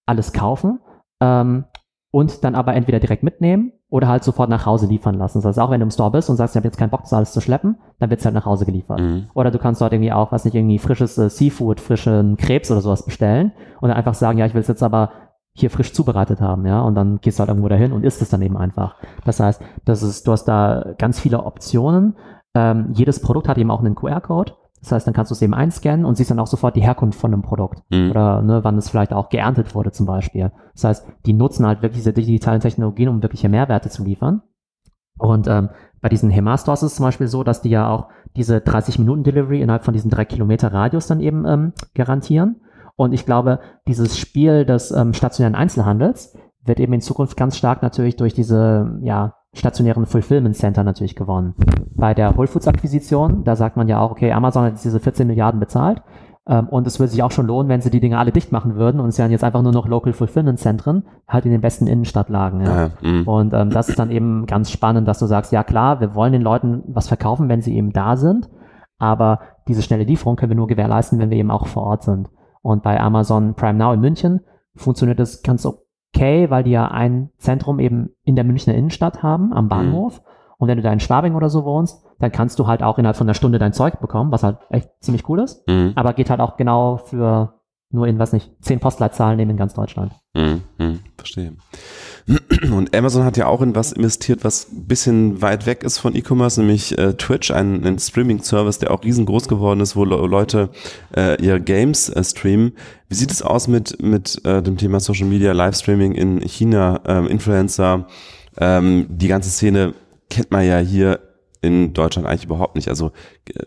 alles kaufen ähm, und dann aber entweder direkt mitnehmen oder halt sofort nach Hause liefern lassen. Das heißt, auch wenn du im Store bist und sagst, ich habe jetzt keinen Bock, das alles zu schleppen, dann wird's halt nach Hause geliefert. Mhm. Oder du kannst dort irgendwie auch, was nicht, irgendwie frisches äh, Seafood, frischen Krebs oder sowas bestellen und dann einfach sagen, ja, ich will es jetzt aber hier frisch zubereitet haben, ja, und dann gehst du halt irgendwo dahin und isst es dann eben einfach. Das heißt, das ist, du hast da ganz viele Optionen. Ähm, jedes Produkt hat eben auch einen QR-Code. Das heißt, dann kannst du es eben einscannen und siehst dann auch sofort die Herkunft von einem Produkt. Mhm. Oder ne, wann es vielleicht auch geerntet wurde zum Beispiel. Das heißt, die nutzen halt wirklich diese digitalen Technologien, um wirkliche Mehrwerte zu liefern. Und ähm, bei diesen HEMA-Stores ist es zum Beispiel so, dass die ja auch diese 30-Minuten-Delivery innerhalb von diesen drei Kilometer Radius dann eben ähm, garantieren. Und ich glaube, dieses Spiel des ähm, stationären Einzelhandels wird eben in Zukunft ganz stark natürlich durch diese ja, stationären Fulfillment Center natürlich gewonnen. Bei der Whole Foods Akquisition, da sagt man ja auch, okay, Amazon hat jetzt diese 14 Milliarden bezahlt ähm, und es würde sich auch schon lohnen, wenn sie die Dinge alle dicht machen würden und es wären jetzt einfach nur noch Local Fulfillment Zentren, halt in den besten Innenstadtlagen. Ja. Ah, mhm. Und ähm, das ist dann eben ganz spannend, dass du sagst, ja klar, wir wollen den Leuten was verkaufen, wenn sie eben da sind, aber diese schnelle Lieferung können wir nur gewährleisten, wenn wir eben auch vor Ort sind. Und bei Amazon Prime Now in München funktioniert das ganz okay, weil die ja ein Zentrum eben in der Münchner Innenstadt haben, am Bahnhof. Und wenn du da in Schwabing oder so wohnst, dann kannst du halt auch innerhalb von einer Stunde dein Zeug bekommen, was halt echt ziemlich cool ist. Mhm. Aber geht halt auch genau für nur in, was nicht, zehn Postleitzahlen eben in ganz Deutschland. Mhm. Mhm. Verstehe. Und Amazon hat ja auch in was investiert, was ein bisschen weit weg ist von E-Commerce, nämlich äh, Twitch, ein, ein Streaming-Service, der auch riesengroß geworden ist, wo Le Leute äh, ihre Games äh, streamen. Wie sieht es aus mit, mit äh, dem Thema Social Media, Livestreaming in China, ähm, Influencer? Ähm, die ganze Szene kennt man ja hier in Deutschland eigentlich überhaupt nicht. Also äh,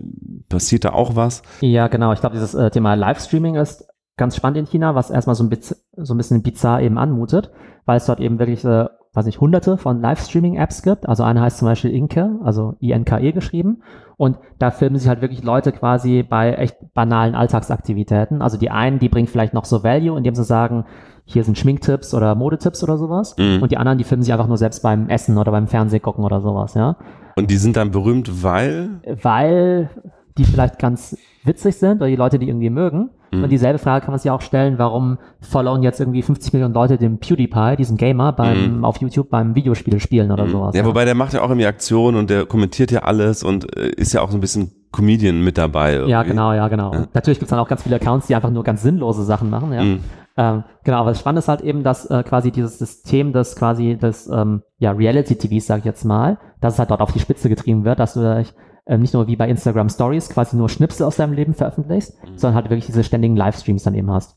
passiert da auch was? Ja, genau. Ich glaube, dieses äh, Thema Livestreaming ist ganz spannend in China, was erstmal so ein, so ein bisschen bizarr eben anmutet, weil es dort eben wirklich, äh, weiß nicht, hunderte von Livestreaming-Apps gibt. Also eine heißt zum Beispiel Inke, also I-N-K-E geschrieben. Und da filmen sich halt wirklich Leute quasi bei echt banalen Alltagsaktivitäten. Also die einen, die bringen vielleicht noch so Value, indem sie sagen, hier sind Schminktipps oder Modetipps oder sowas. Mhm. Und die anderen, die filmen sich einfach nur selbst beim Essen oder beim Fernseh gucken oder sowas, ja. Und die sind dann berühmt, weil weil die vielleicht ganz witzig sind oder die Leute die irgendwie mögen. Mhm. Und dieselbe Frage kann man sich auch stellen, warum followen jetzt irgendwie 50 Millionen Leute dem PewDiePie, diesen Gamer, beim, Mhm. auf YouTube beim Videospiel spielen oder sowas. Ja, wobei der macht ja auch irgendwie Aktionen und der kommentiert ja alles und äh, ist ja auch so ein bisschen Comedian mit dabei. Irgendwie. Ja, genau, ja, genau. Ja. Natürlich gibt's dann auch ganz viele Accounts, die einfach nur ganz sinnlose Sachen machen, ja. Mhm. Ähm, genau, aber das Spannende ist halt eben, dass äh, quasi dieses System des quasi des ähm, ja, Reality-TVs, sag ich jetzt mal, dass es halt dort auf die Spitze getrieben wird, dass du ähm, nicht nur wie bei Instagram Stories quasi nur Schnipsel aus deinem Leben veröffentlichst, sondern halt wirklich diese ständigen Livestreams dann eben hast.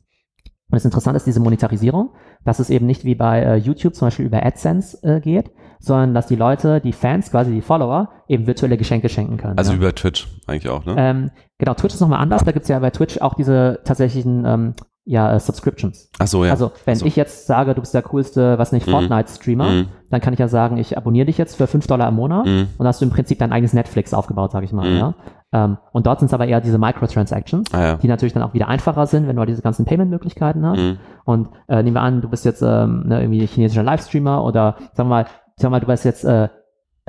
Und das Interessante ist diese Monetarisierung, dass es eben nicht wie bei äh, YouTube zum Beispiel über AdSense äh, geht, sondern dass die Leute, die Fans, quasi die Follower, eben virtuelle Geschenke schenken können. Also ja. über Twitch eigentlich auch, ne? Ähm, genau, Twitch ist nochmal anders. Da gibt's ja bei Twitch auch diese tatsächlichen ähm, ja äh, Subscriptions. Ach so, ja. Also wenn so. ich jetzt sage, du bist der coolste, was nicht, Mhm. Fortnite-Streamer, Mhm. dann kann ich ja sagen, ich abonniere dich jetzt für 5 Dollar im Monat Mhm. und hast du im Prinzip dein eigenes Netflix aufgebaut, sage ich mal. Mhm. Ja? Ähm, und dort sind es aber eher diese Microtransactions, Ah, ja. die natürlich dann auch wieder einfacher sind, wenn du halt diese ganzen Payment-Möglichkeiten hast. Mhm. Und äh, nehmen wir an, du bist jetzt ähm, ne, irgendwie chinesischer Livestreamer oder sagen wir mal, sagen wir mal, du bist jetzt äh,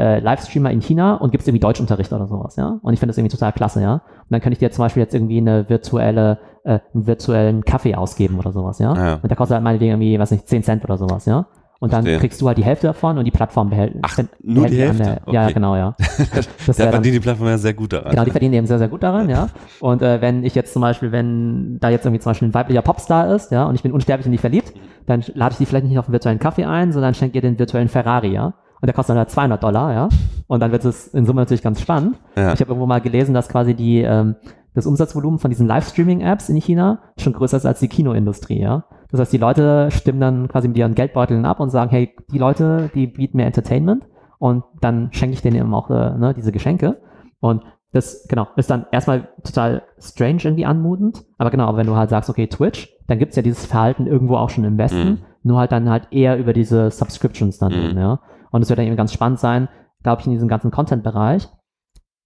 äh, Livestreamer in China und gibst irgendwie Deutschunterricht oder sowas, ja. Und ich finde das irgendwie total klasse, ja. Und dann kann ich dir zum Beispiel jetzt irgendwie eine virtuelle, äh, einen virtuellen Kaffee ausgeben oder sowas, ja. Ja. Und der kostet halt meinetwegen irgendwie, was nicht, 10 Cent oder sowas, ja. Und dann Verstehe. kriegst du halt die Hälfte davon und die Plattform behält. Ach, behält nur die Hälfte? Der, Ja, Okay. genau, ja. Das Da verdient die Plattform ja sehr gut daran. Genau, die verdienen eben sehr, sehr gut daran, ja. Und äh, wenn ich jetzt zum Beispiel, wenn da jetzt irgendwie zum Beispiel ein weiblicher Popstar ist, ja, und ich bin unsterblich in die verliebt, dann lade ich die vielleicht nicht auf einen virtuellen Kaffee ein, sondern schenke ihr den virtuellen Ferrari, ja. Und der kostet dann halt 200 Dollar, ja. Und dann wird es in Summe natürlich ganz spannend. Ja. Ich habe irgendwo mal gelesen, dass quasi die, ähm, das Umsatzvolumen von diesen Livestreaming-Apps in China schon größer ist als die Kinoindustrie, ja. Das heißt, die Leute stimmen dann quasi mit ihren Geldbeuteln ab und sagen, hey, die Leute, die bieten mir Entertainment und dann schenke ich denen eben auch äh, ne, diese Geschenke. Und das, genau, ist dann erstmal total strange irgendwie anmutend. Aber genau, wenn du halt sagst, okay, Twitch, dann gibt's ja dieses Verhalten irgendwo auch schon im Westen, Mhm. nur halt dann halt eher über diese Subscriptions dann Mhm. eben, ja. Und es wird dann eben ganz spannend sein, glaube ich, in diesem ganzen Content-Bereich,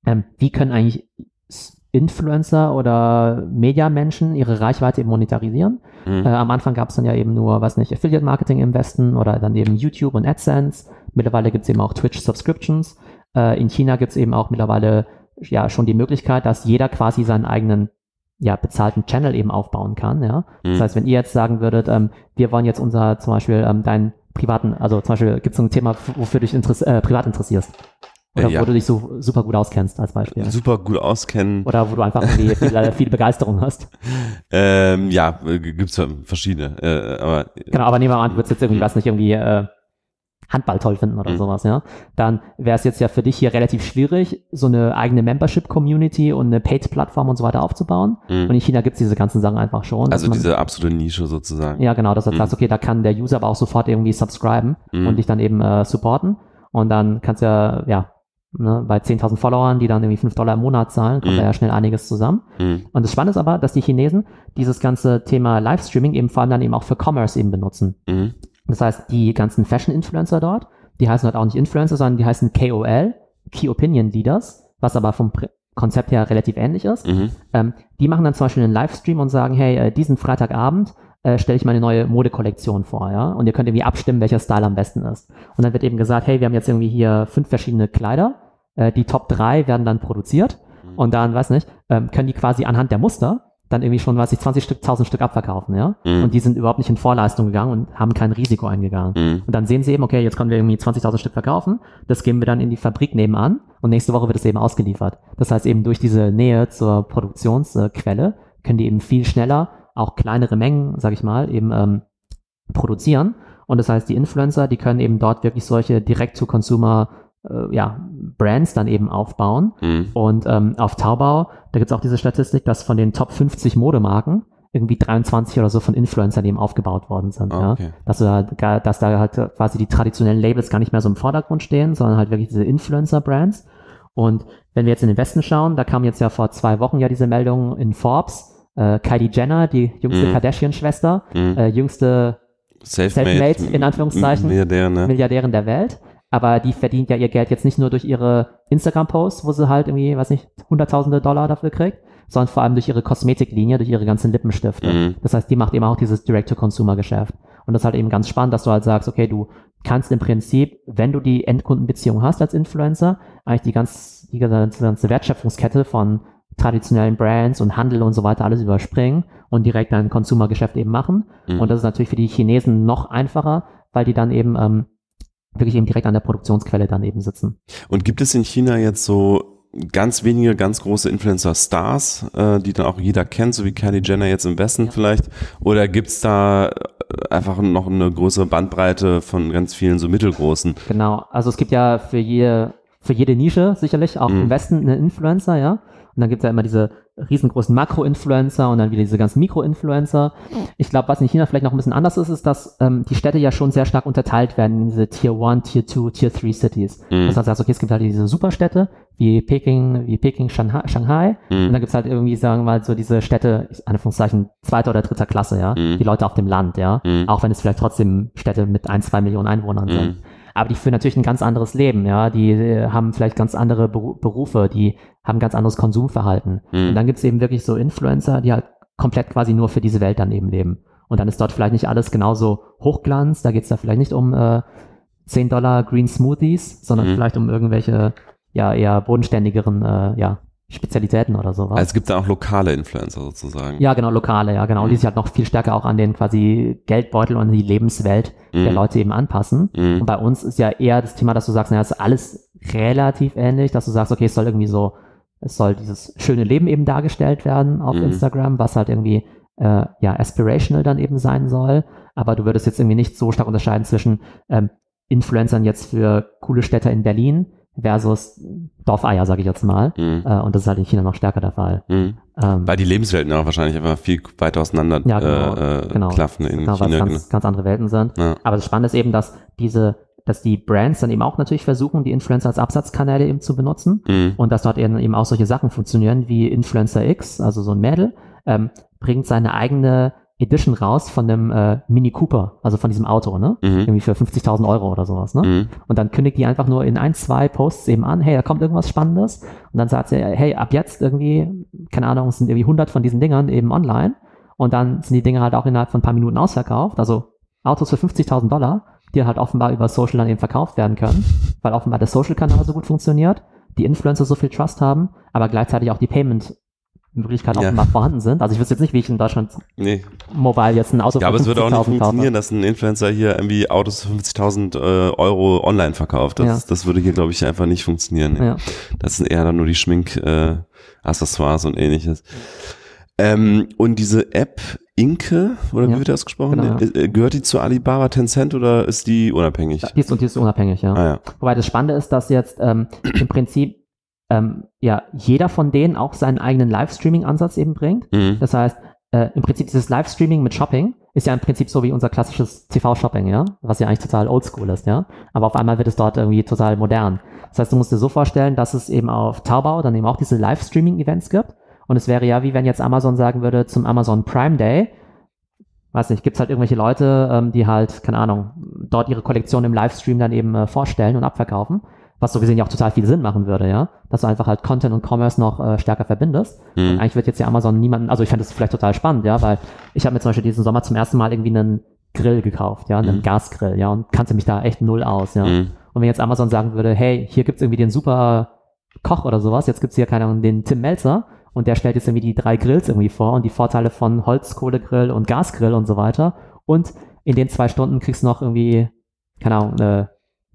ähm, wie können eigentlich Influencer oder Mediamenschen ihre Reichweite eben monetarisieren. Mhm. Äh, am Anfang gab es dann ja eben nur, weiß nicht, Affiliate-Marketing im Westen oder dann eben YouTube und AdSense. Mittlerweile gibt es eben auch Twitch-Subscriptions. Äh, in China gibt es eben auch mittlerweile ja schon die Möglichkeit, dass jeder quasi seinen eigenen ja, bezahlten Channel eben aufbauen kann. Ja? Das Mhm. heißt, wenn ihr jetzt sagen würdet, ähm, wir wollen jetzt unser zum Beispiel ähm, deinen privaten, also zum Beispiel gibt es so ein Thema, wofür du dich interess äh, privat interessierst. Oder ja. wo du dich so super gut auskennst als Beispiel. Super gut auskennen. Oder wo du einfach irgendwie viel, äh, viel Begeisterung hast. Ähm, ja, äh, gibt's ja verschiedene. Äh, aber Genau, aber nehmen wir mal an, du würdest jetzt irgendwie, was nicht, irgendwie äh, Handball toll finden oder Mhm. sowas, ja. Dann wäre es jetzt ja für dich hier relativ schwierig, so eine eigene Membership-Community und eine Paid-Plattform und so weiter aufzubauen. Mhm. Und in China gibt's diese ganzen Sachen einfach schon. also man- diese absolute Nische sozusagen. Ja, genau, dass du Mhm. sagst, okay, da kann der User aber auch sofort irgendwie subscriben Mhm. und dich dann eben äh, supporten. Und dann kannst du ja, ja, ne, bei 10.000 Followern, die dann irgendwie 5 Dollar im Monat zahlen, kommt Mhm. da ja schnell einiges zusammen. Mhm. Und das Spannende ist aber, dass die Chinesen dieses ganze Thema Livestreaming eben vor allem dann eben auch für Commerce eben benutzen. Mhm. Das heißt, die ganzen Fashion-Influencer dort, die heißen halt auch nicht Influencer, sondern die heißen KOL, Key Opinion Leaders, was aber vom Pr- Konzept her relativ ähnlich ist. Mhm. Ähm, die machen dann zum Beispiel einen Livestream und sagen, hey, äh, diesen Freitagabend äh, stelle ich meine neue Modekollektion vor, ja, und ihr könnt irgendwie abstimmen, welcher Style am besten ist. Und dann wird eben gesagt, hey, wir haben jetzt irgendwie hier fünf verschiedene Kleider, äh, die Top drei werden dann produziert Mhm. und dann, weiß nicht, ähm, können die quasi anhand der Muster dann irgendwie schon, weiß ich, 20 Stück, 1000 Stück abverkaufen, ja. Mhm. Und die sind überhaupt nicht in Vorleistung gegangen und haben kein Risiko eingegangen. Mhm. Und dann sehen sie eben, okay, jetzt können wir irgendwie 20.000 Stück verkaufen. Das geben wir dann in die Fabrik nebenan und nächste Woche wird es eben ausgeliefert. Das heißt eben durch diese Nähe zur Produktionsquelle können die eben viel schneller auch kleinere Mengen, sag ich mal, eben ähm, produzieren. Und das heißt, die Influencer, die können eben dort wirklich solche Direct-to-Consumer äh, ja, Brands dann eben aufbauen. Mhm. Und ähm, auf Taobao, da gibt es auch diese Statistik, dass von den Top 50 Modemarken irgendwie 23 oder so von Influencern eben aufgebaut worden sind. Ja? okay. dass, du da, gar- dass da halt quasi die traditionellen Labels gar nicht mehr so im Vordergrund stehen, sondern halt wirklich diese Influencer-Brands. Und wenn wir jetzt in den Westen schauen, da kam jetzt ja vor zwei Wochen ja diese Meldung in Forbes, äh, Kylie Jenner, die jüngste Mhm. Kardashian-Schwester, Mhm. äh, jüngste Selfmade, Selfmade, in Anführungszeichen. Milliardär, ne? Milliardärin der Welt. Aber die verdient ja ihr Geld jetzt nicht nur durch ihre Instagram-Posts, wo sie halt irgendwie, weiß nicht, hunderttausende Dollar dafür kriegt, sondern vor allem durch ihre Kosmetiklinie, durch ihre ganzen Lippenstifte. Mhm. Das heißt, die macht eben auch dieses Direct-to-Consumer-Geschäft. Und das ist halt eben ganz spannend, dass du halt sagst, okay, du kannst im Prinzip, wenn du die Endkundenbeziehung hast als Influencer, eigentlich die, ganz, die ganze Wertschöpfungskette von traditionellen Brands und Handel und so weiter alles überspringen und direkt ein Consumer-Geschäft eben machen. Mhm. Und das ist natürlich für die Chinesen noch einfacher, weil die dann eben ähm, wirklich eben direkt an der Produktionsquelle dann eben sitzen. Und gibt es in China jetzt so ganz wenige, ganz große Influencer-Stars, äh, die dann auch jeder kennt, so wie Kylie Jenner jetzt im Westen vielleicht? Oder gibt's da äh, einfach noch eine größere Bandbreite von ganz vielen so mittelgroßen? Genau. Also es gibt ja für jede, für jede Nische sicherlich, auch Mhm. im Westen eine Influencer, ja. Und dann gibt es ja immer diese riesengroßen Makro-Influencer und dann wieder diese ganzen Mikro-Influencer. Ich glaube, was in China vielleicht noch ein bisschen anders ist, ist, dass ähm, die Städte ja schon sehr stark unterteilt werden in diese Tier 1, Tier 2, Tier 3 Cities. Mhm. Das heißt, okay, es gibt halt diese Superstädte, wie Peking, wie Peking, Shanghai, Shanghai. Und Mhm. dann gibt's halt irgendwie, sagen wir mal, so diese Städte, Anführungszeichen, zweiter oder dritter Klasse, ja. Mhm. Die Leute auf dem Land, ja. Mhm. Auch wenn es vielleicht trotzdem Städte mit ein, zwei Millionen Einwohnern sind. Aber die führen natürlich ein ganz anderes Leben, ja. Die äh, haben vielleicht ganz andere Beru Berufe, die haben ganz anderes Konsumverhalten. Mhm. Und dann gibt's eben wirklich so Influencer, die halt komplett quasi nur für diese Welt dann eben leben. Und dann ist dort vielleicht nicht alles genauso Hochglanz, da geht's da vielleicht nicht um äh, 10 Dollar Green Smoothies, sondern Mhm. vielleicht um irgendwelche, ja, eher bodenständigeren, äh, ja, Spezialitäten oder sowas. Also es gibt da auch lokale Influencer sozusagen. ja, genau, lokale, ja, genau, Mhm. die sich halt noch viel stärker auch an den quasi Geldbeutel und die Lebenswelt der Mhm. Leute eben anpassen. Mhm. Und bei uns ist ja eher das Thema, dass du sagst, naja, es ist alles relativ ähnlich, dass du sagst, okay, es soll irgendwie so, es soll dieses schöne Leben eben dargestellt werden auf Mhm. Instagram, was halt irgendwie äh, ja aspirational dann eben sein soll. Aber du würdest jetzt irgendwie nicht so stark unterscheiden zwischen ähm, Influencern jetzt für coole Städte in Berlin versus Dorfeier, sage ich jetzt mal. Mhm. Äh, und das ist halt in China noch stärker der Fall. Mhm. Ähm, Weil die Lebenswelten auch wahrscheinlich einfach viel weiter auseinander Ja, genau, äh, äh, genau. klaffen in genau, weil China. es ganz, ganz andere Welten sind. genau. Ja. Aber das Spannende ist eben, dass diese, dass die Brands dann eben auch natürlich versuchen, die Influencer als Absatzkanäle eben zu benutzen Mhm. und dass dort eben, eben auch solche Sachen funktionieren wie Influencer X, also so ein Mädel, ähm, bringt seine eigene Edition raus von dem äh, Mini Cooper, also von diesem Auto, ne? Mhm. Irgendwie für 50.000 Euro oder sowas, ne? Mhm. Und dann kündigt die einfach nur in ein, zwei Posts eben an, hey, da kommt irgendwas Spannendes. Und dann sagt sie, hey, ab jetzt irgendwie, keine Ahnung, es sind irgendwie 100 von diesen Dingern eben online. Und dann sind die Dinger halt auch innerhalb von ein paar Minuten ausverkauft. Also Autos für 50.000 Dollar, die halt offenbar über Social dann eben verkauft werden können, weil offenbar der Social-Kanal so gut funktioniert, die Influencer so viel Trust haben, aber gleichzeitig auch die Payment-Möglichkeiten Ja. offenbar vorhanden sind. Also ich wüsste jetzt nicht, wie ich in Deutschland Nee. mobile jetzt ein Auto Ja, aber es würde auch nicht 50.000 kaufe. funktionieren, dass ein Influencer hier irgendwie Autos für 50.000 äh, Euro online verkauft. Das, Ja. das würde hier, glaube ich, einfach nicht funktionieren. Ja. Das sind eher dann nur die Schmink-Accessoires äh, und ähnliches. Ähm, und diese App Inke, oder wie wird das gesprochen? genau, ja. Äh, Gehört die zu Alibaba, Tencent oder ist die unabhängig? Die ist, und die ist unabhängig, ja. Ah. Wobei das Spannende ist, dass jetzt ähm, im Prinzip ähm, ja jeder von denen auch seinen eigenen Livestreaming-Ansatz eben bringt. Mhm. Das heißt, äh, im Prinzip dieses Livestreaming mit Shopping ist ja im Prinzip so wie unser klassisches TV-Shopping, ja, was ja eigentlich total oldschool ist, ja. Aber auf einmal wird es dort irgendwie total modern. Das heißt, du musst dir so vorstellen, dass es eben auf Taobao dann eben auch diese Livestreaming-Events gibt. Und es wäre ja wie wenn jetzt Amazon sagen würde zum Amazon Prime Day, weiß nicht, gibt's halt irgendwelche Leute, ähm, die halt, keine Ahnung, dort ihre Kollektion im Livestream dann eben äh, vorstellen und abverkaufen, was so gesehen ja auch total viel Sinn machen würde, ja, dass du einfach halt Content und Commerce noch äh, stärker verbindest. Und Mhm. eigentlich wird jetzt ja Amazon niemanden, also ich fände das vielleicht total spannend, ja, weil ich habe mir zum Beispiel diesen Sommer zum ersten Mal irgendwie einen Grill gekauft, ja, einen Mhm. Gasgrill, ja, und kannte mich da echt null aus, ja. Mhm. Und wenn jetzt Amazon sagen würde, hey, hier gibt's irgendwie den super Koch oder sowas, jetzt gibt's hier, keine Ahnung, den Tim Melzer und der stellt jetzt irgendwie die drei Grills irgendwie vor und die Vorteile von Holzkohlegrill und Gasgrill und so weiter. Und in den zwei Stunden kriegst du noch irgendwie, keine Ahnung, eine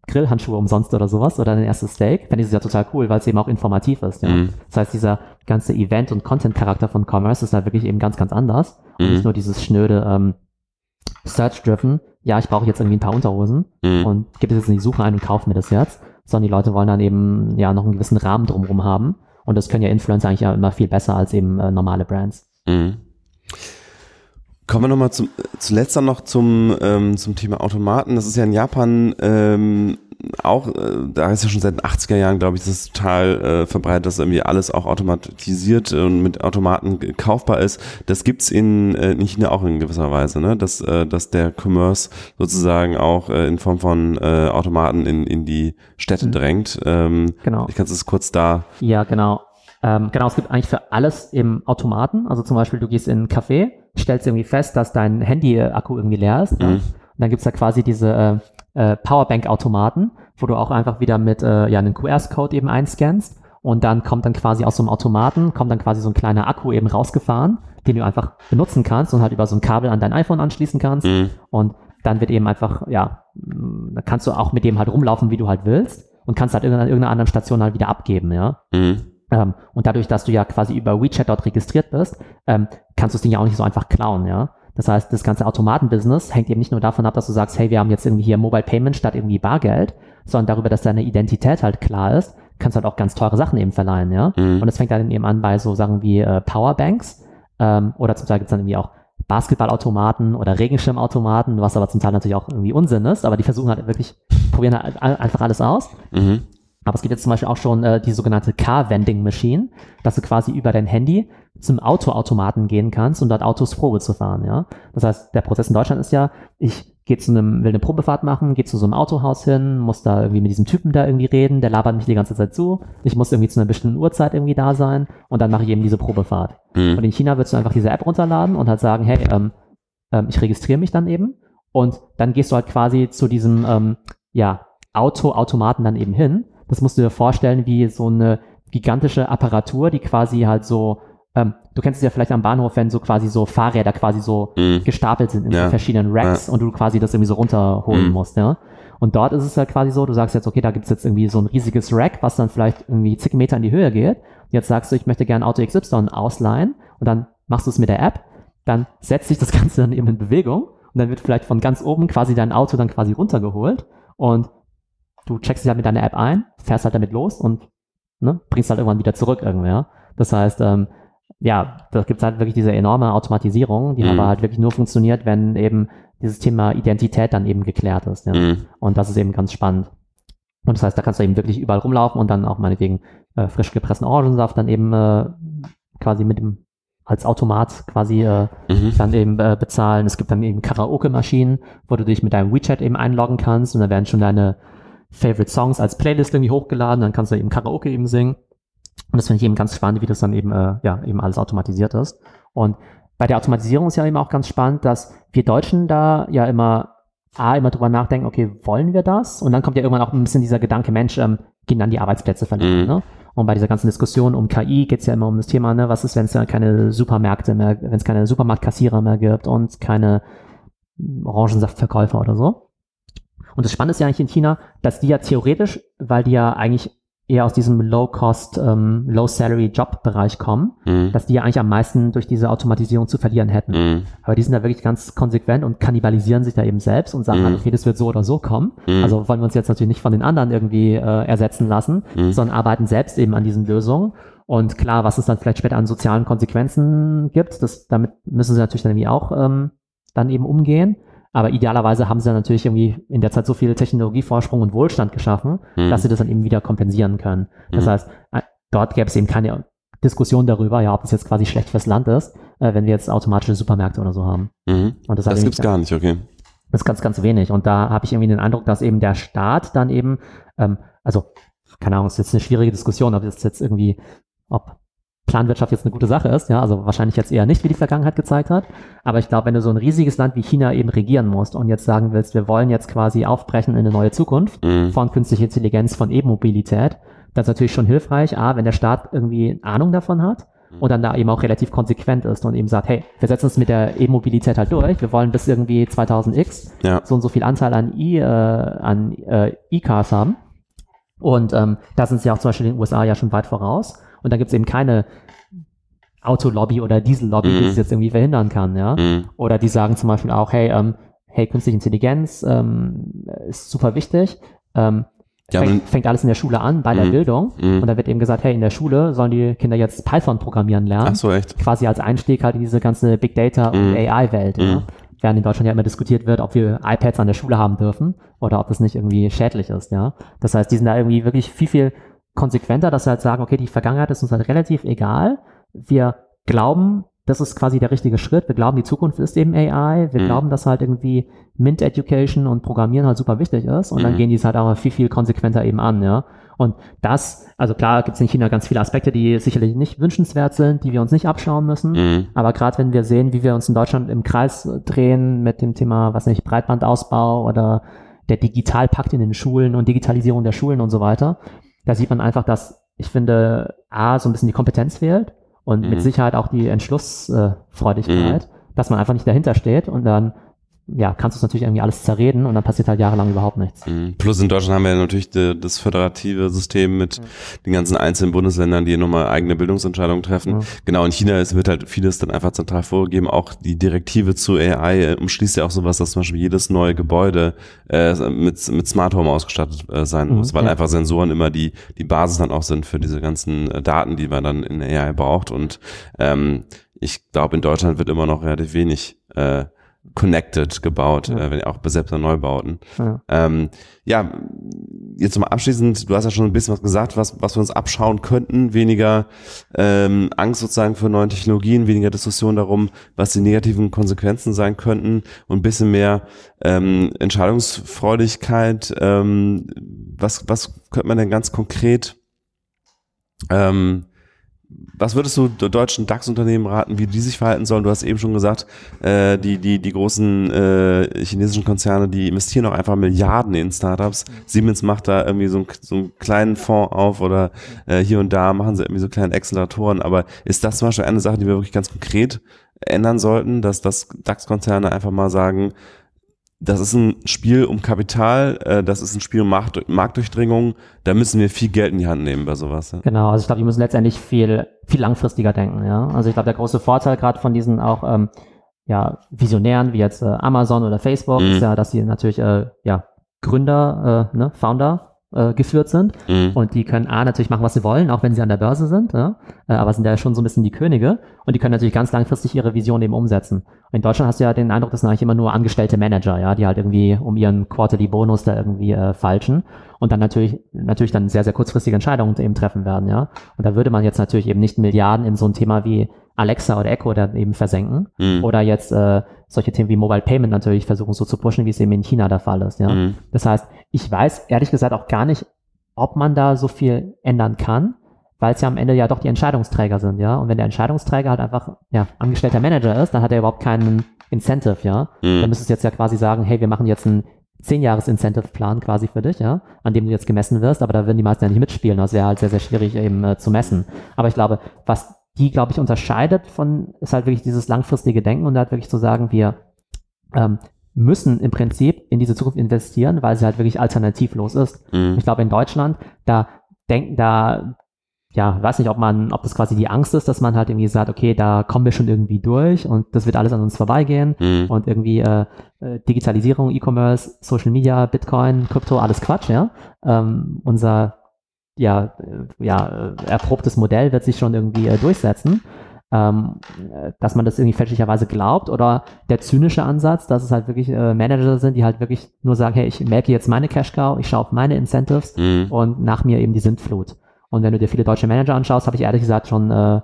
Grillhandschuhe umsonst oder sowas oder ein erstes Steak. Fände ich das ja total cool, weil es eben auch informativ ist, ja. Mhm. Das heißt, dieser ganze Event- und Content-Charakter von Commerce ist da wirklich eben ganz, ganz anders. Und Mhm. nicht nur dieses schnöde ähm, Search-Driven, ja, ich brauche jetzt irgendwie ein paar Unterhosen Mhm. und gebe es jetzt in die Suche ein und kaufe mir das jetzt, sondern die Leute wollen dann eben ja noch einen gewissen Rahmen drumherum haben. Und das können ja Influencer eigentlich ja immer viel besser als eben äh, normale Brands. Mhm. Kommen wir nochmal zum, zuletzt dann noch zum, ähm, zum Thema Automaten. Das ist ja in Japan ähm, auch, äh, da ist ja schon seit den 80er Jahren, glaube ich, das ist total äh, verbreitet, dass irgendwie alles auch automatisiert und mit Automaten kaufbar ist. Das gibt's in, äh, in China auch in gewisser Weise, ne? dass, äh, dass der Commerce sozusagen auch äh, in Form von äh, Automaten in, in die Städte Mhm. drängt. Ähm, Genau. ich kann es kurz da. Ja, genau. Ähm, genau, es gibt eigentlich für alles im Automaten. Also zum Beispiel, du gehst in einen Café, stellst irgendwie fest, dass dein Handy-Akku irgendwie leer ist. Ja? Mhm. Und dann gibt's da quasi diese äh, äh, Powerbank-Automaten, wo du auch einfach wieder mit äh, ja, einem QR-Code eben einscannst. Und dann kommt dann quasi aus so einem Automaten, kommt dann quasi so ein kleiner Akku eben rausgefahren, den du einfach benutzen kannst und halt über so ein Kabel an dein iPhone anschließen kannst. Mhm. Und dann wird eben einfach, ja, da kannst du auch mit dem halt rumlaufen, wie du halt willst und kannst halt irgendeiner, irgendeiner anderen Station halt wieder abgeben, ja. Mhm. Ähm, und dadurch, dass du ja quasi über WeChat dort registriert bist, ähm, kannst du das Ding ja auch nicht so einfach klauen, ja. Das heißt, das ganze Automatenbusiness hängt eben nicht nur davon ab, dass du sagst, hey, wir haben jetzt irgendwie hier Mobile Payment statt irgendwie Bargeld, sondern darüber, dass deine Identität halt klar ist, kannst du halt auch ganz teure Sachen eben verleihen, ja. Mhm. Und es fängt dann eben an bei so Sachen wie äh, Powerbanks ähm, oder zum Teil gibt es dann irgendwie auch Basketballautomaten oder Regenschirmautomaten, was aber zum Teil natürlich auch irgendwie Unsinn ist, aber die versuchen halt wirklich, probieren halt einfach alles aus. Mhm. Aber es gibt jetzt zum Beispiel auch schon äh, die sogenannte Car Vending Machine, dass du quasi über dein Handy zum Autoautomaten gehen kannst und dort Autos Probe zu fahren, ja. Das heißt, der Prozess in Deutschland ist ja, ich gehe zu einem, will eine Probefahrt machen, gehe zu so einem Autohaus hin, muss da irgendwie mit diesem Typen da irgendwie reden, der labert mich die ganze Zeit zu, ich muss irgendwie zu einer bestimmten Uhrzeit irgendwie da sein und dann mache ich eben diese Probefahrt. Und Mhm. in China würdest du einfach diese App runterladen und halt sagen, hey, ähm, ähm, ich registriere mich dann eben und dann gehst du halt quasi zu diesem ähm, ja, Autoautomaten dann eben hin. Das musst du dir vorstellen wie so eine gigantische Apparatur, die quasi halt so, ähm, du kennst es ja vielleicht am Bahnhof, wenn so quasi so Fahrräder quasi so Mhm. gestapelt sind in Ja. so verschiedenen Racks und du quasi das irgendwie so runterholen Mhm. musst, ja. Und dort ist es ja quasi so, du sagst jetzt, okay, da gibt's jetzt irgendwie so ein riesiges Rack, was dann vielleicht irgendwie zig Meter in die Höhe geht. Jetzt sagst du, ich möchte gerne Auto XY ausleihen und dann machst du es mit der App, dann setzt sich das Ganze dann eben in Bewegung und dann wird vielleicht von ganz oben quasi dein Auto dann quasi runtergeholt und du checkst dich halt mit deiner App ein, fährst halt damit los und ne, bringst halt irgendwann wieder zurück irgendwie, ja. Das heißt, ähm, ja, da gibt's halt wirklich diese enorme Automatisierung, die Mhm. aber halt wirklich nur funktioniert, wenn eben dieses Thema Identität dann eben geklärt ist. Ja. Mhm. Und das ist eben ganz spannend. Und das heißt, da kannst du eben wirklich überall rumlaufen und dann auch meinetwegen äh, frisch gepressten Orangensaft dann eben äh, quasi mit dem als Automat quasi äh, Mhm. dann eben äh, bezahlen. Es gibt dann eben Karaoke-Maschinen, wo du dich mit deinem WeChat eben einloggen kannst und da werden schon deine Favorite Songs als Playlist irgendwie hochgeladen, dann kannst du eben Karaoke eben singen. Und das finde ich eben ganz spannend, wie das dann eben, äh, ja, eben alles automatisiert ist. Und bei der Automatisierung ist ja eben auch ganz spannend, dass wir Deutschen da ja immer A, immer drüber nachdenken, okay, wollen wir das? Und dann kommt ja irgendwann auch ein bisschen dieser Gedanke, Mensch, ähm, gehen dann die Arbeitsplätze verloren, Mhm. ne? Und bei dieser ganzen Diskussion um KI geht es ja immer um das Thema, ne, was ist, wenn es ja keine Supermärkte mehr, wenn es keine Supermarktkassierer mehr gibt und keine Orangensaftverkäufer oder so. Und das Spannende ist ja eigentlich in China, dass die ja theoretisch, weil die ja eigentlich eher aus diesem Low-Cost, ähm, Low-Salary-Job-Bereich kommen, Mhm. dass die ja eigentlich am meisten durch diese Automatisierung zu verlieren hätten. Mhm. Aber die sind da wirklich ganz konsequent und kannibalisieren sich da eben selbst und sagen Mhm. halt, okay, das wird so oder so kommen. Mhm. Also wollen wir uns jetzt natürlich nicht von den anderen irgendwie äh, ersetzen lassen, Mhm. sondern arbeiten selbst eben an diesen Lösungen. Und klar, was es dann vielleicht später an sozialen Konsequenzen gibt, das, damit müssen sie natürlich dann irgendwie auch ähm, dann eben umgehen. Aber idealerweise haben sie dann natürlich irgendwie in der Zeit so viel Technologievorsprung und Wohlstand geschaffen, Mhm. dass sie das dann eben wieder kompensieren können. Das Mhm. heißt, äh, dort gäbe es eben keine Diskussion darüber, ja, ob es jetzt quasi schlecht fürs Land ist, äh, wenn wir jetzt automatische Supermärkte oder so haben. Mhm. Und das, Das irgendwie- gibt's gar nicht, okay. das ist ganz, ganz wenig. Und da habe ich irgendwie den Eindruck, dass eben der Staat dann eben, ähm, also, keine Ahnung, es ist jetzt eine schwierige Diskussion, ob das jetzt irgendwie, ob Planwirtschaft jetzt eine gute Sache ist, ja, also wahrscheinlich jetzt eher nicht, wie die Vergangenheit gezeigt hat. Aber ich glaube, wenn du so ein riesiges Land wie China eben regieren musst und jetzt sagen willst, wir wollen jetzt quasi aufbrechen in eine neue Zukunft Mhm. von künstlicher Intelligenz, von E-Mobilität, das ist natürlich schon hilfreich, A, wenn der Staat irgendwie Ahnung davon hat und dann da eben auch relativ konsequent ist und eben sagt, hey, wir setzen uns mit der E-Mobilität halt durch, wir wollen bis irgendwie 2000x Ja. so und so viel Anteil an E, äh, an äh, E-Cars haben. Und ähm, da sind sie auch zum Beispiel in den USA ja schon weit voraus. Und da gibt es eben keine Autolobby oder Diesellobby, die Mhm. es jetzt irgendwie verhindern kann, ja. Mhm. Oder die sagen zum Beispiel auch, hey, ähm, hey, künstliche Intelligenz ähm, ist super wichtig. Ähm, Ja, fängt, fängt alles in der Schule an, bei der Mhm. Bildung. Mhm. Und da wird eben gesagt, hey, in der Schule sollen die Kinder jetzt Python programmieren lernen Ach so, echt. quasi als Einstieg halt in diese ganze Big Data und Mhm. AI-Welt. Ja. Mhm. Während in Deutschland ja immer diskutiert wird, ob wir iPads an der Schule haben dürfen oder ob das nicht irgendwie schädlich ist. Ja. Das heißt, die sind da irgendwie wirklich viel, viel konsequenter, dass sie halt sagen, okay, die Vergangenheit ist uns halt relativ egal. Wir glauben, das ist quasi der richtige Schritt. Wir glauben, die Zukunft ist eben AI. Wir Mhm. glauben, dass halt irgendwie Mint Education und Programmieren halt super wichtig ist. Und dann Mhm. gehen die es halt aber viel, viel konsequenter eben an, ja. Und das, also klar gibt es in China ganz viele Aspekte, die sicherlich nicht wünschenswert sind, die wir uns nicht abschauen müssen. Mhm. Aber gerade wenn wir sehen, wie wir uns in Deutschland im Kreis drehen mit dem Thema, was nicht, Breitbandausbau oder der Digitalpakt in den Schulen und Digitalisierung der Schulen und so weiter, da sieht man einfach, dass ich finde, A, so ein bisschen die Kompetenz fehlt und Mhm. mit Sicherheit auch die Entschlussfreudigkeit, dass man einfach nicht dahinter steht und dann ja, kannst du es natürlich irgendwie alles zerreden und dann passiert halt jahrelang überhaupt nichts. Mhm. Plus in Deutschland haben wir ja natürlich die, das föderative System mit ja. den ganzen einzelnen Bundesländern, die nochmal eigene Bildungsentscheidungen treffen. Ja. Genau, in China ist, wird halt vieles dann einfach zentral vorgegeben. Auch die Direktive zu AI äh, umschließt ja auch sowas, dass zum Beispiel jedes neue Gebäude äh, mit, mit Smart Home ausgestattet äh, sein muss, mhm, weil ja. einfach Sensoren immer die, die Basis dann auch sind für diese ganzen äh, Daten, die man dann in AI braucht. Und ähm, ich glaube, in Deutschland wird immer noch relativ wenig äh, connected gebaut, ja. äh, wenn auch selbst bei Neubauten. Ja. Ähm, ja, jetzt mal abschließend, du hast ja schon ein bisschen was gesagt, was, was wir uns abschauen könnten, weniger ähm, Angst sozusagen für neue Technologien, weniger Diskussion darum, was die negativen Konsequenzen sein könnten und ein bisschen mehr ähm, Entscheidungsfreudigkeit. Ähm, was, was könnte man denn ganz konkret ähm, was würdest du deutschen DAX-Unternehmen raten, wie die sich verhalten sollen? Du hast eben schon gesagt, äh, die, die, die großen äh, chinesischen Konzerne, die investieren auch einfach Milliarden in Startups. Siemens macht da irgendwie so, ein, so einen kleinen Fonds auf oder äh, hier und da machen sie irgendwie so kleine Acceleratoren. Aber ist das zum Beispiel eine Sache, die wir wirklich ganz konkret ändern sollten, dass, dass DAX-Konzerne einfach mal sagen, das ist ein Spiel um Kapital, äh, das ist ein Spiel um Markt, Marktdurchdringung. Da müssen wir viel Geld in die Hand nehmen bei sowas. Ja. Genau, also ich glaube, wir müssen letztendlich viel, viel langfristiger denken. Ja, also ich glaube, der große Vorteil gerade von diesen auch ähm, ja Visionären wie jetzt äh, Amazon oder Facebook mhm. ist ja, dass sie natürlich äh, ja Gründer, äh, ne, Founder äh, geführt sind. Mhm. Und die können A natürlich machen, was sie wollen, auch wenn sie an der Börse sind, ja? äh, aber sind ja schon so ein bisschen die Könige und die können natürlich ganz langfristig ihre Vision eben umsetzen. Und in Deutschland hast du ja den Eindruck, das sind eigentlich immer nur angestellte Manager, ja, die halt irgendwie um ihren Quarterly Bonus da irgendwie äh, falschen und dann natürlich, natürlich dann sehr, sehr kurzfristige Entscheidungen eben treffen werden, ja. Und da würde man jetzt natürlich eben nicht Milliarden in so ein Thema wie Alexa oder Echo da eben versenken mhm. oder jetzt äh, solche Themen wie Mobile Payment natürlich versuchen so zu pushen, wie es eben in China der Fall ist, ja. Mhm. Das heißt, ich weiß ehrlich gesagt auch gar nicht, ob man da so viel ändern kann, weil es ja am Ende ja doch die Entscheidungsträger sind, ja. Und wenn der Entscheidungsträger halt einfach ja, angestellter Manager ist, dann hat er überhaupt keinen Incentive, ja. Mhm. Dann müsstest du jetzt ja quasi sagen, hey, wir machen jetzt einen zehn Jahres Incentive-Plan quasi für dich, ja, an dem du jetzt gemessen wirst, aber da würden die meisten ja nicht mitspielen. Das wäre halt sehr, sehr schwierig eben äh, zu messen. Aber ich glaube, was die, glaube ich, unterscheidet von, ist halt wirklich dieses langfristige Denken und halt wirklich zu sagen, wir ähm, müssen im Prinzip in diese Zukunft investieren, weil sie halt wirklich alternativlos ist. Mhm. Ich glaube, in Deutschland, da denken, da, ja, weiß nicht, ob man, ob das quasi die Angst ist, dass man halt irgendwie sagt, okay, da kommen wir schon irgendwie durch und das wird alles an uns vorbeigehen mhm. und irgendwie äh, äh Digitalisierung, E-Commerce, Social Media, Bitcoin, Krypto, alles Quatsch, ja. Ähm, unser ja, äh, ja, äh, erprobtes Modell wird sich schon irgendwie äh, durchsetzen ähm, dass man das irgendwie fälschlicherweise glaubt oder der zynische Ansatz, dass es halt wirklich äh, Manager sind, die halt wirklich nur sagen, hey, ich merke jetzt meine Cash Cow, ich schaue auf meine Incentives mhm. und nach mir eben die Sintflut. Und wenn du dir viele deutsche Manager anschaust, habe ich ehrlich gesagt schon äh,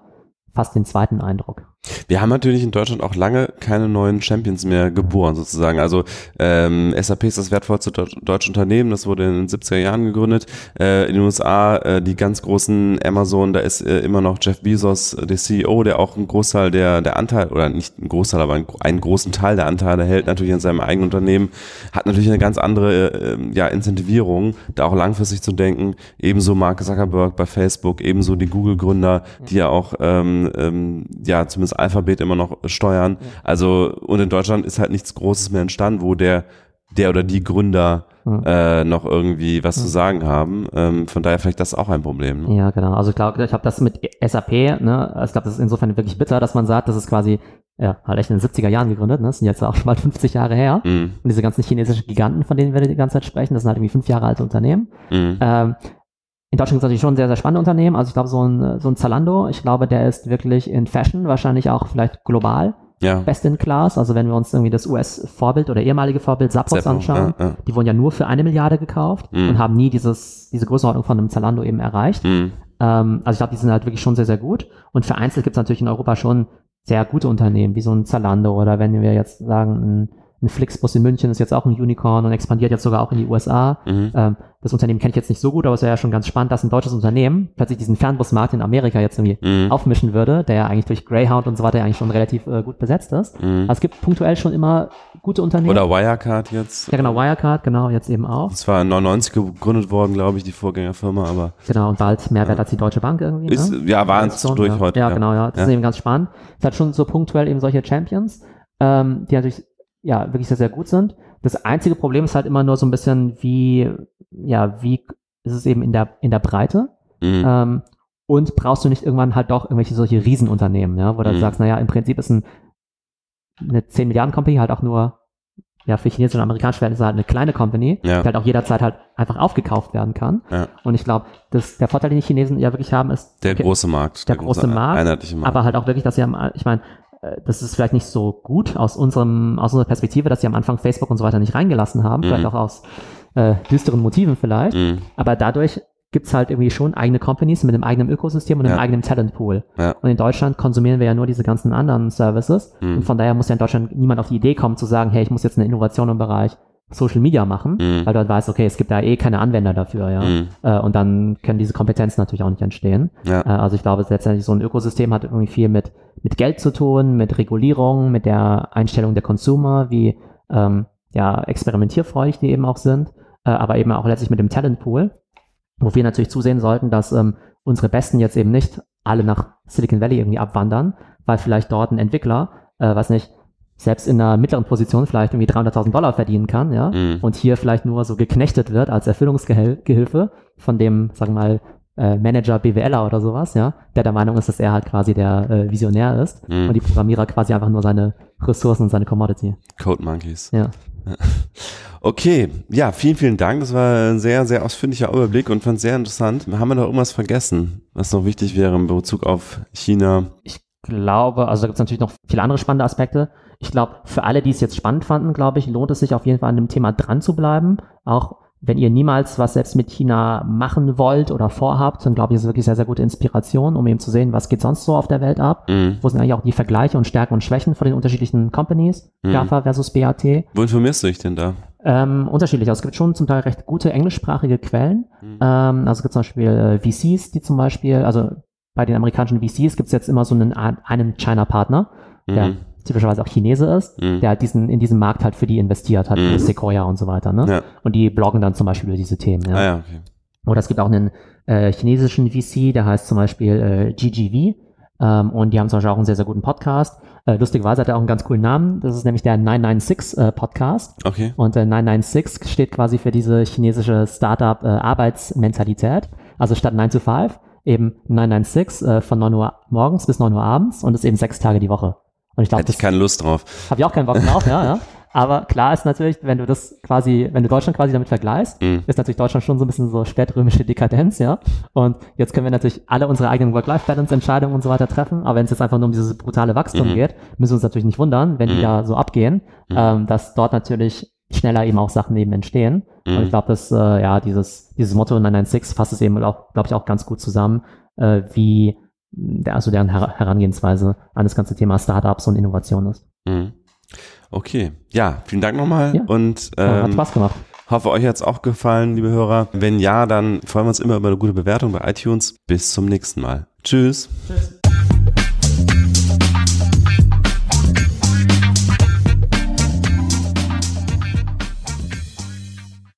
fast den zweiten Eindruck. Wir haben natürlich in Deutschland auch lange keine neuen Champions mehr geboren, sozusagen. Also ähm, SAP ist das wertvollste deutsche Unternehmen, das wurde in den 70er Jahren gegründet. Äh, in den USA äh, die ganz großen Amazon, da ist äh, immer noch Jeff Bezos, äh, der CEO, der auch einen Großteil der, der Anteil, oder nicht einen Großteil, aber einen, einen großen Teil der Anteile hält natürlich an seinem eigenen Unternehmen, hat natürlich eine ganz andere äh, ja, Incentivierung, da auch langfristig zu denken. Ebenso Mark Zuckerberg bei Facebook, ebenso die Google-Gründer, die ja auch ähm, ähm, ja zumindest das Alphabet immer noch steuern. Ja. Also, und in Deutschland ist halt nichts Großes mehr entstanden, wo der, der oder die Gründer ja. äh, noch irgendwie was ja. zu sagen haben. Ähm, von daher vielleicht das auch ein Problem. Ne? Ja, genau. Also ich glaube, ich habe das mit SAP, ne, ich glaube, das ist insofern wirklich bitter, dass man sagt, das ist quasi ja, halt echt in den 70er Jahren gegründet, ne? Das sind jetzt auch schon mal 50 Jahre her. Mm. Und diese ganzen chinesischen Giganten, von denen wir die ganze Zeit sprechen, das sind halt irgendwie fünf Jahre alte Unternehmen. Mm. Ähm, in Deutschland gibt es natürlich schon sehr, sehr spannende Unternehmen. Also ich glaube, so ein, so ein Zalando, ich glaube, der ist wirklich in Fashion, wahrscheinlich auch vielleicht global. Ja. Best in Class, also wenn wir uns irgendwie das US-Vorbild oder ehemalige Vorbild Zappos anschauen, ja, ja. die wurden ja nur für eine Milliarde gekauft mhm. und haben nie dieses, diese Größenordnung von einem Zalando eben erreicht. Mhm. Ähm, also ich glaube, die sind halt wirklich schon sehr, sehr gut. Und vereinzelt gibt es natürlich in Europa schon sehr gute Unternehmen, wie so ein Zalando oder wenn wir jetzt sagen, ein ein Flixbus in München ist jetzt auch ein Unicorn und expandiert jetzt sogar auch in die USA. Mhm. Ähm, das Unternehmen kenne ich jetzt nicht so gut, aber es wäre ja schon ganz spannend, dass ein deutsches Unternehmen plötzlich diesen Fernbusmarkt in Amerika jetzt irgendwie mhm. aufmischen würde, der ja eigentlich durch Greyhound und so weiter eigentlich schon relativ äh, gut besetzt ist. Mhm. Also es gibt punktuell schon immer gute Unternehmen. Oder Wirecard jetzt. Ja genau, Wirecard, genau, jetzt eben auch. Das war 99 gegründet worden, glaube ich, die Vorgängerfirma, aber. Genau, und bald mehr wert als die Deutsche Bank irgendwie. Ist, ne? Ja, war es durch ja. heute. Ja, ja, genau, ja. Das ja. ist eben ganz spannend. Es hat schon so punktuell eben solche Champions, ähm, die natürlich ja wirklich sehr, sehr gut sind. Das einzige Problem ist halt immer nur so ein bisschen, wie, ja, wie ist es eben in der, in der Breite? Mhm. Ähm, und brauchst du nicht irgendwann halt doch irgendwelche solche Riesenunternehmen, ja, wo du Mhm. sagst, naja, im Prinzip ist ein, eine 10 Milliarden Company halt auch nur, ja, für chinesische und amerikanische Verhältnisse halt eine kleine Company, Ja. die halt auch jederzeit halt einfach aufgekauft werden kann. Ja. Und ich glaube, der Vorteil, den die Chinesen ja wirklich haben, ist, Der okay, große Markt. der große Markt, Einheitliche Markt. aber halt auch wirklich, dass sie am, ich meine, das ist vielleicht nicht so gut aus unserem, aus unserer Perspektive, dass sie am Anfang Facebook und so weiter nicht reingelassen haben, Mhm. vielleicht auch aus äh, düsteren Motiven vielleicht. Mhm. Aber dadurch gibt's halt irgendwie schon eigene Companies mit einem eigenen Ökosystem und einem Ja. eigenen Talentpool. Ja. Und in Deutschland konsumieren wir ja nur diese ganzen anderen Services. Mhm. Und von daher muss ja in Deutschland niemand auf die Idee kommen zu sagen, hey, ich muss jetzt eine Innovation im Bereich Social Media machen, Mhm. weil du halt weißt, okay, es gibt da eh keine Anwender dafür, ja. Mhm. Äh, und dann können diese Kompetenzen natürlich auch nicht entstehen. Ja. Äh, also ich glaube, letztendlich so ein Ökosystem hat irgendwie viel mit, mit Geld zu tun, mit Regulierung, mit der Einstellung der Consumer, wie ähm, ja, experimentierfreudig die eben auch sind, äh, aber eben auch letztlich mit dem Talentpool, wo wir natürlich zusehen sollten, dass ähm, unsere Besten jetzt eben nicht alle nach Silicon Valley irgendwie abwandern, weil vielleicht dort ein Entwickler, äh, was nicht, selbst in einer mittleren Position vielleicht irgendwie 300.000 Dollar verdienen kann, ja, Mhm. und hier vielleicht nur so geknechtet wird als Erfüllungsgehilfe von dem, sagen wir mal, äh, Manager BWLer oder sowas, ja, der der Meinung ist, dass er halt quasi der äh, Visionär ist Mhm. und die Programmierer quasi einfach nur seine Ressourcen und seine Commodity. Code Monkeys. Ja. Okay, ja, vielen, vielen Dank. Das war ein sehr, sehr ausführlicher Überblick und fand sehr interessant. Haben wir noch irgendwas vergessen, was noch wichtig wäre in Bezug auf China? Ich glaube, also da gibt es natürlich noch viele andere spannende Aspekte. Ich glaube, für alle, die es jetzt spannend fanden, glaube ich, lohnt es sich auf jeden Fall an dem Thema dran zu bleiben. Auch wenn ihr niemals was selbst mit China machen wollt oder vorhabt, dann glaube ich, ist es wirklich sehr, sehr gute Inspiration, um eben zu sehen, was geht sonst so auf der Welt ab. Mhm. Wo sind eigentlich auch die Vergleiche und Stärken und Schwächen von den unterschiedlichen Companies, Mhm. GAFA versus BAT? Wo informierst du dich denn da? Ähm, unterschiedlich. Also es gibt schon zum Teil recht gute englischsprachige Quellen. Mhm. Ähm, also es gibt zum Beispiel äh, VCs, die zum Beispiel, also bei den amerikanischen VCs gibt es jetzt immer so einen, einen China-Partner, der Mhm. typischerweise auch Chinese ist, Mhm. der halt diesen, in diesem Markt halt für die investiert hat, Mhm. Sequoia und so weiter. Ne? Ja. Und die bloggen dann zum Beispiel über diese Themen. Ja. Ah ja, okay. Oder es gibt auch einen äh, chinesischen VC, der heißt zum Beispiel äh, GGV. Ähm, und die haben zum Beispiel auch einen sehr, sehr guten Podcast. Äh, lustigerweise hat er auch einen ganz coolen Namen. Das ist nämlich der 996 äh, Podcast. Okay. Und äh, 996 steht quasi für diese chinesische Startup-Arbeitsmentalität. also statt 9 to 5 eben 996 äh, von 9 Uhr morgens bis 9 Uhr abends und ist eben sechs Tage die Woche. Und ich glaube, Hätte ich keine Lust drauf. habe ich auch keinen Bock drauf, ja, ja. Aber klar ist natürlich, wenn du das quasi, wenn du Deutschland quasi damit vergleichst, Mhm. ist natürlich Deutschland schon so ein bisschen so spätrömische Dekadenz, ja. Und jetzt können wir natürlich alle unsere eigenen Work-Life-Balance-Entscheidungen und so weiter treffen. Aber wenn es jetzt einfach nur um dieses brutale Wachstum Mhm. geht, müssen wir uns natürlich nicht wundern, wenn die Mhm. da so abgehen, Mhm. ähm, dass dort natürlich schneller eben auch Sachen eben entstehen. Und Mhm. ich glaube, dass, äh, ja, dieses, dieses Motto 996 fasst es eben auch, glaube ich, auch ganz gut zusammen, äh, wie der, also deren Her Herangehensweise an das ganze Thema Startups und Innovation ist. Mhm. Okay. Ja, vielen Dank nochmal Ja. und Äh, hat ähm, Spaß gemacht. hoffe, euch hat's auch gefallen, liebe Hörer. Wenn ja, dann freuen wir uns immer über eine gute Bewertung bei iTunes. Bis zum nächsten Mal. Tschüss. Tschüss.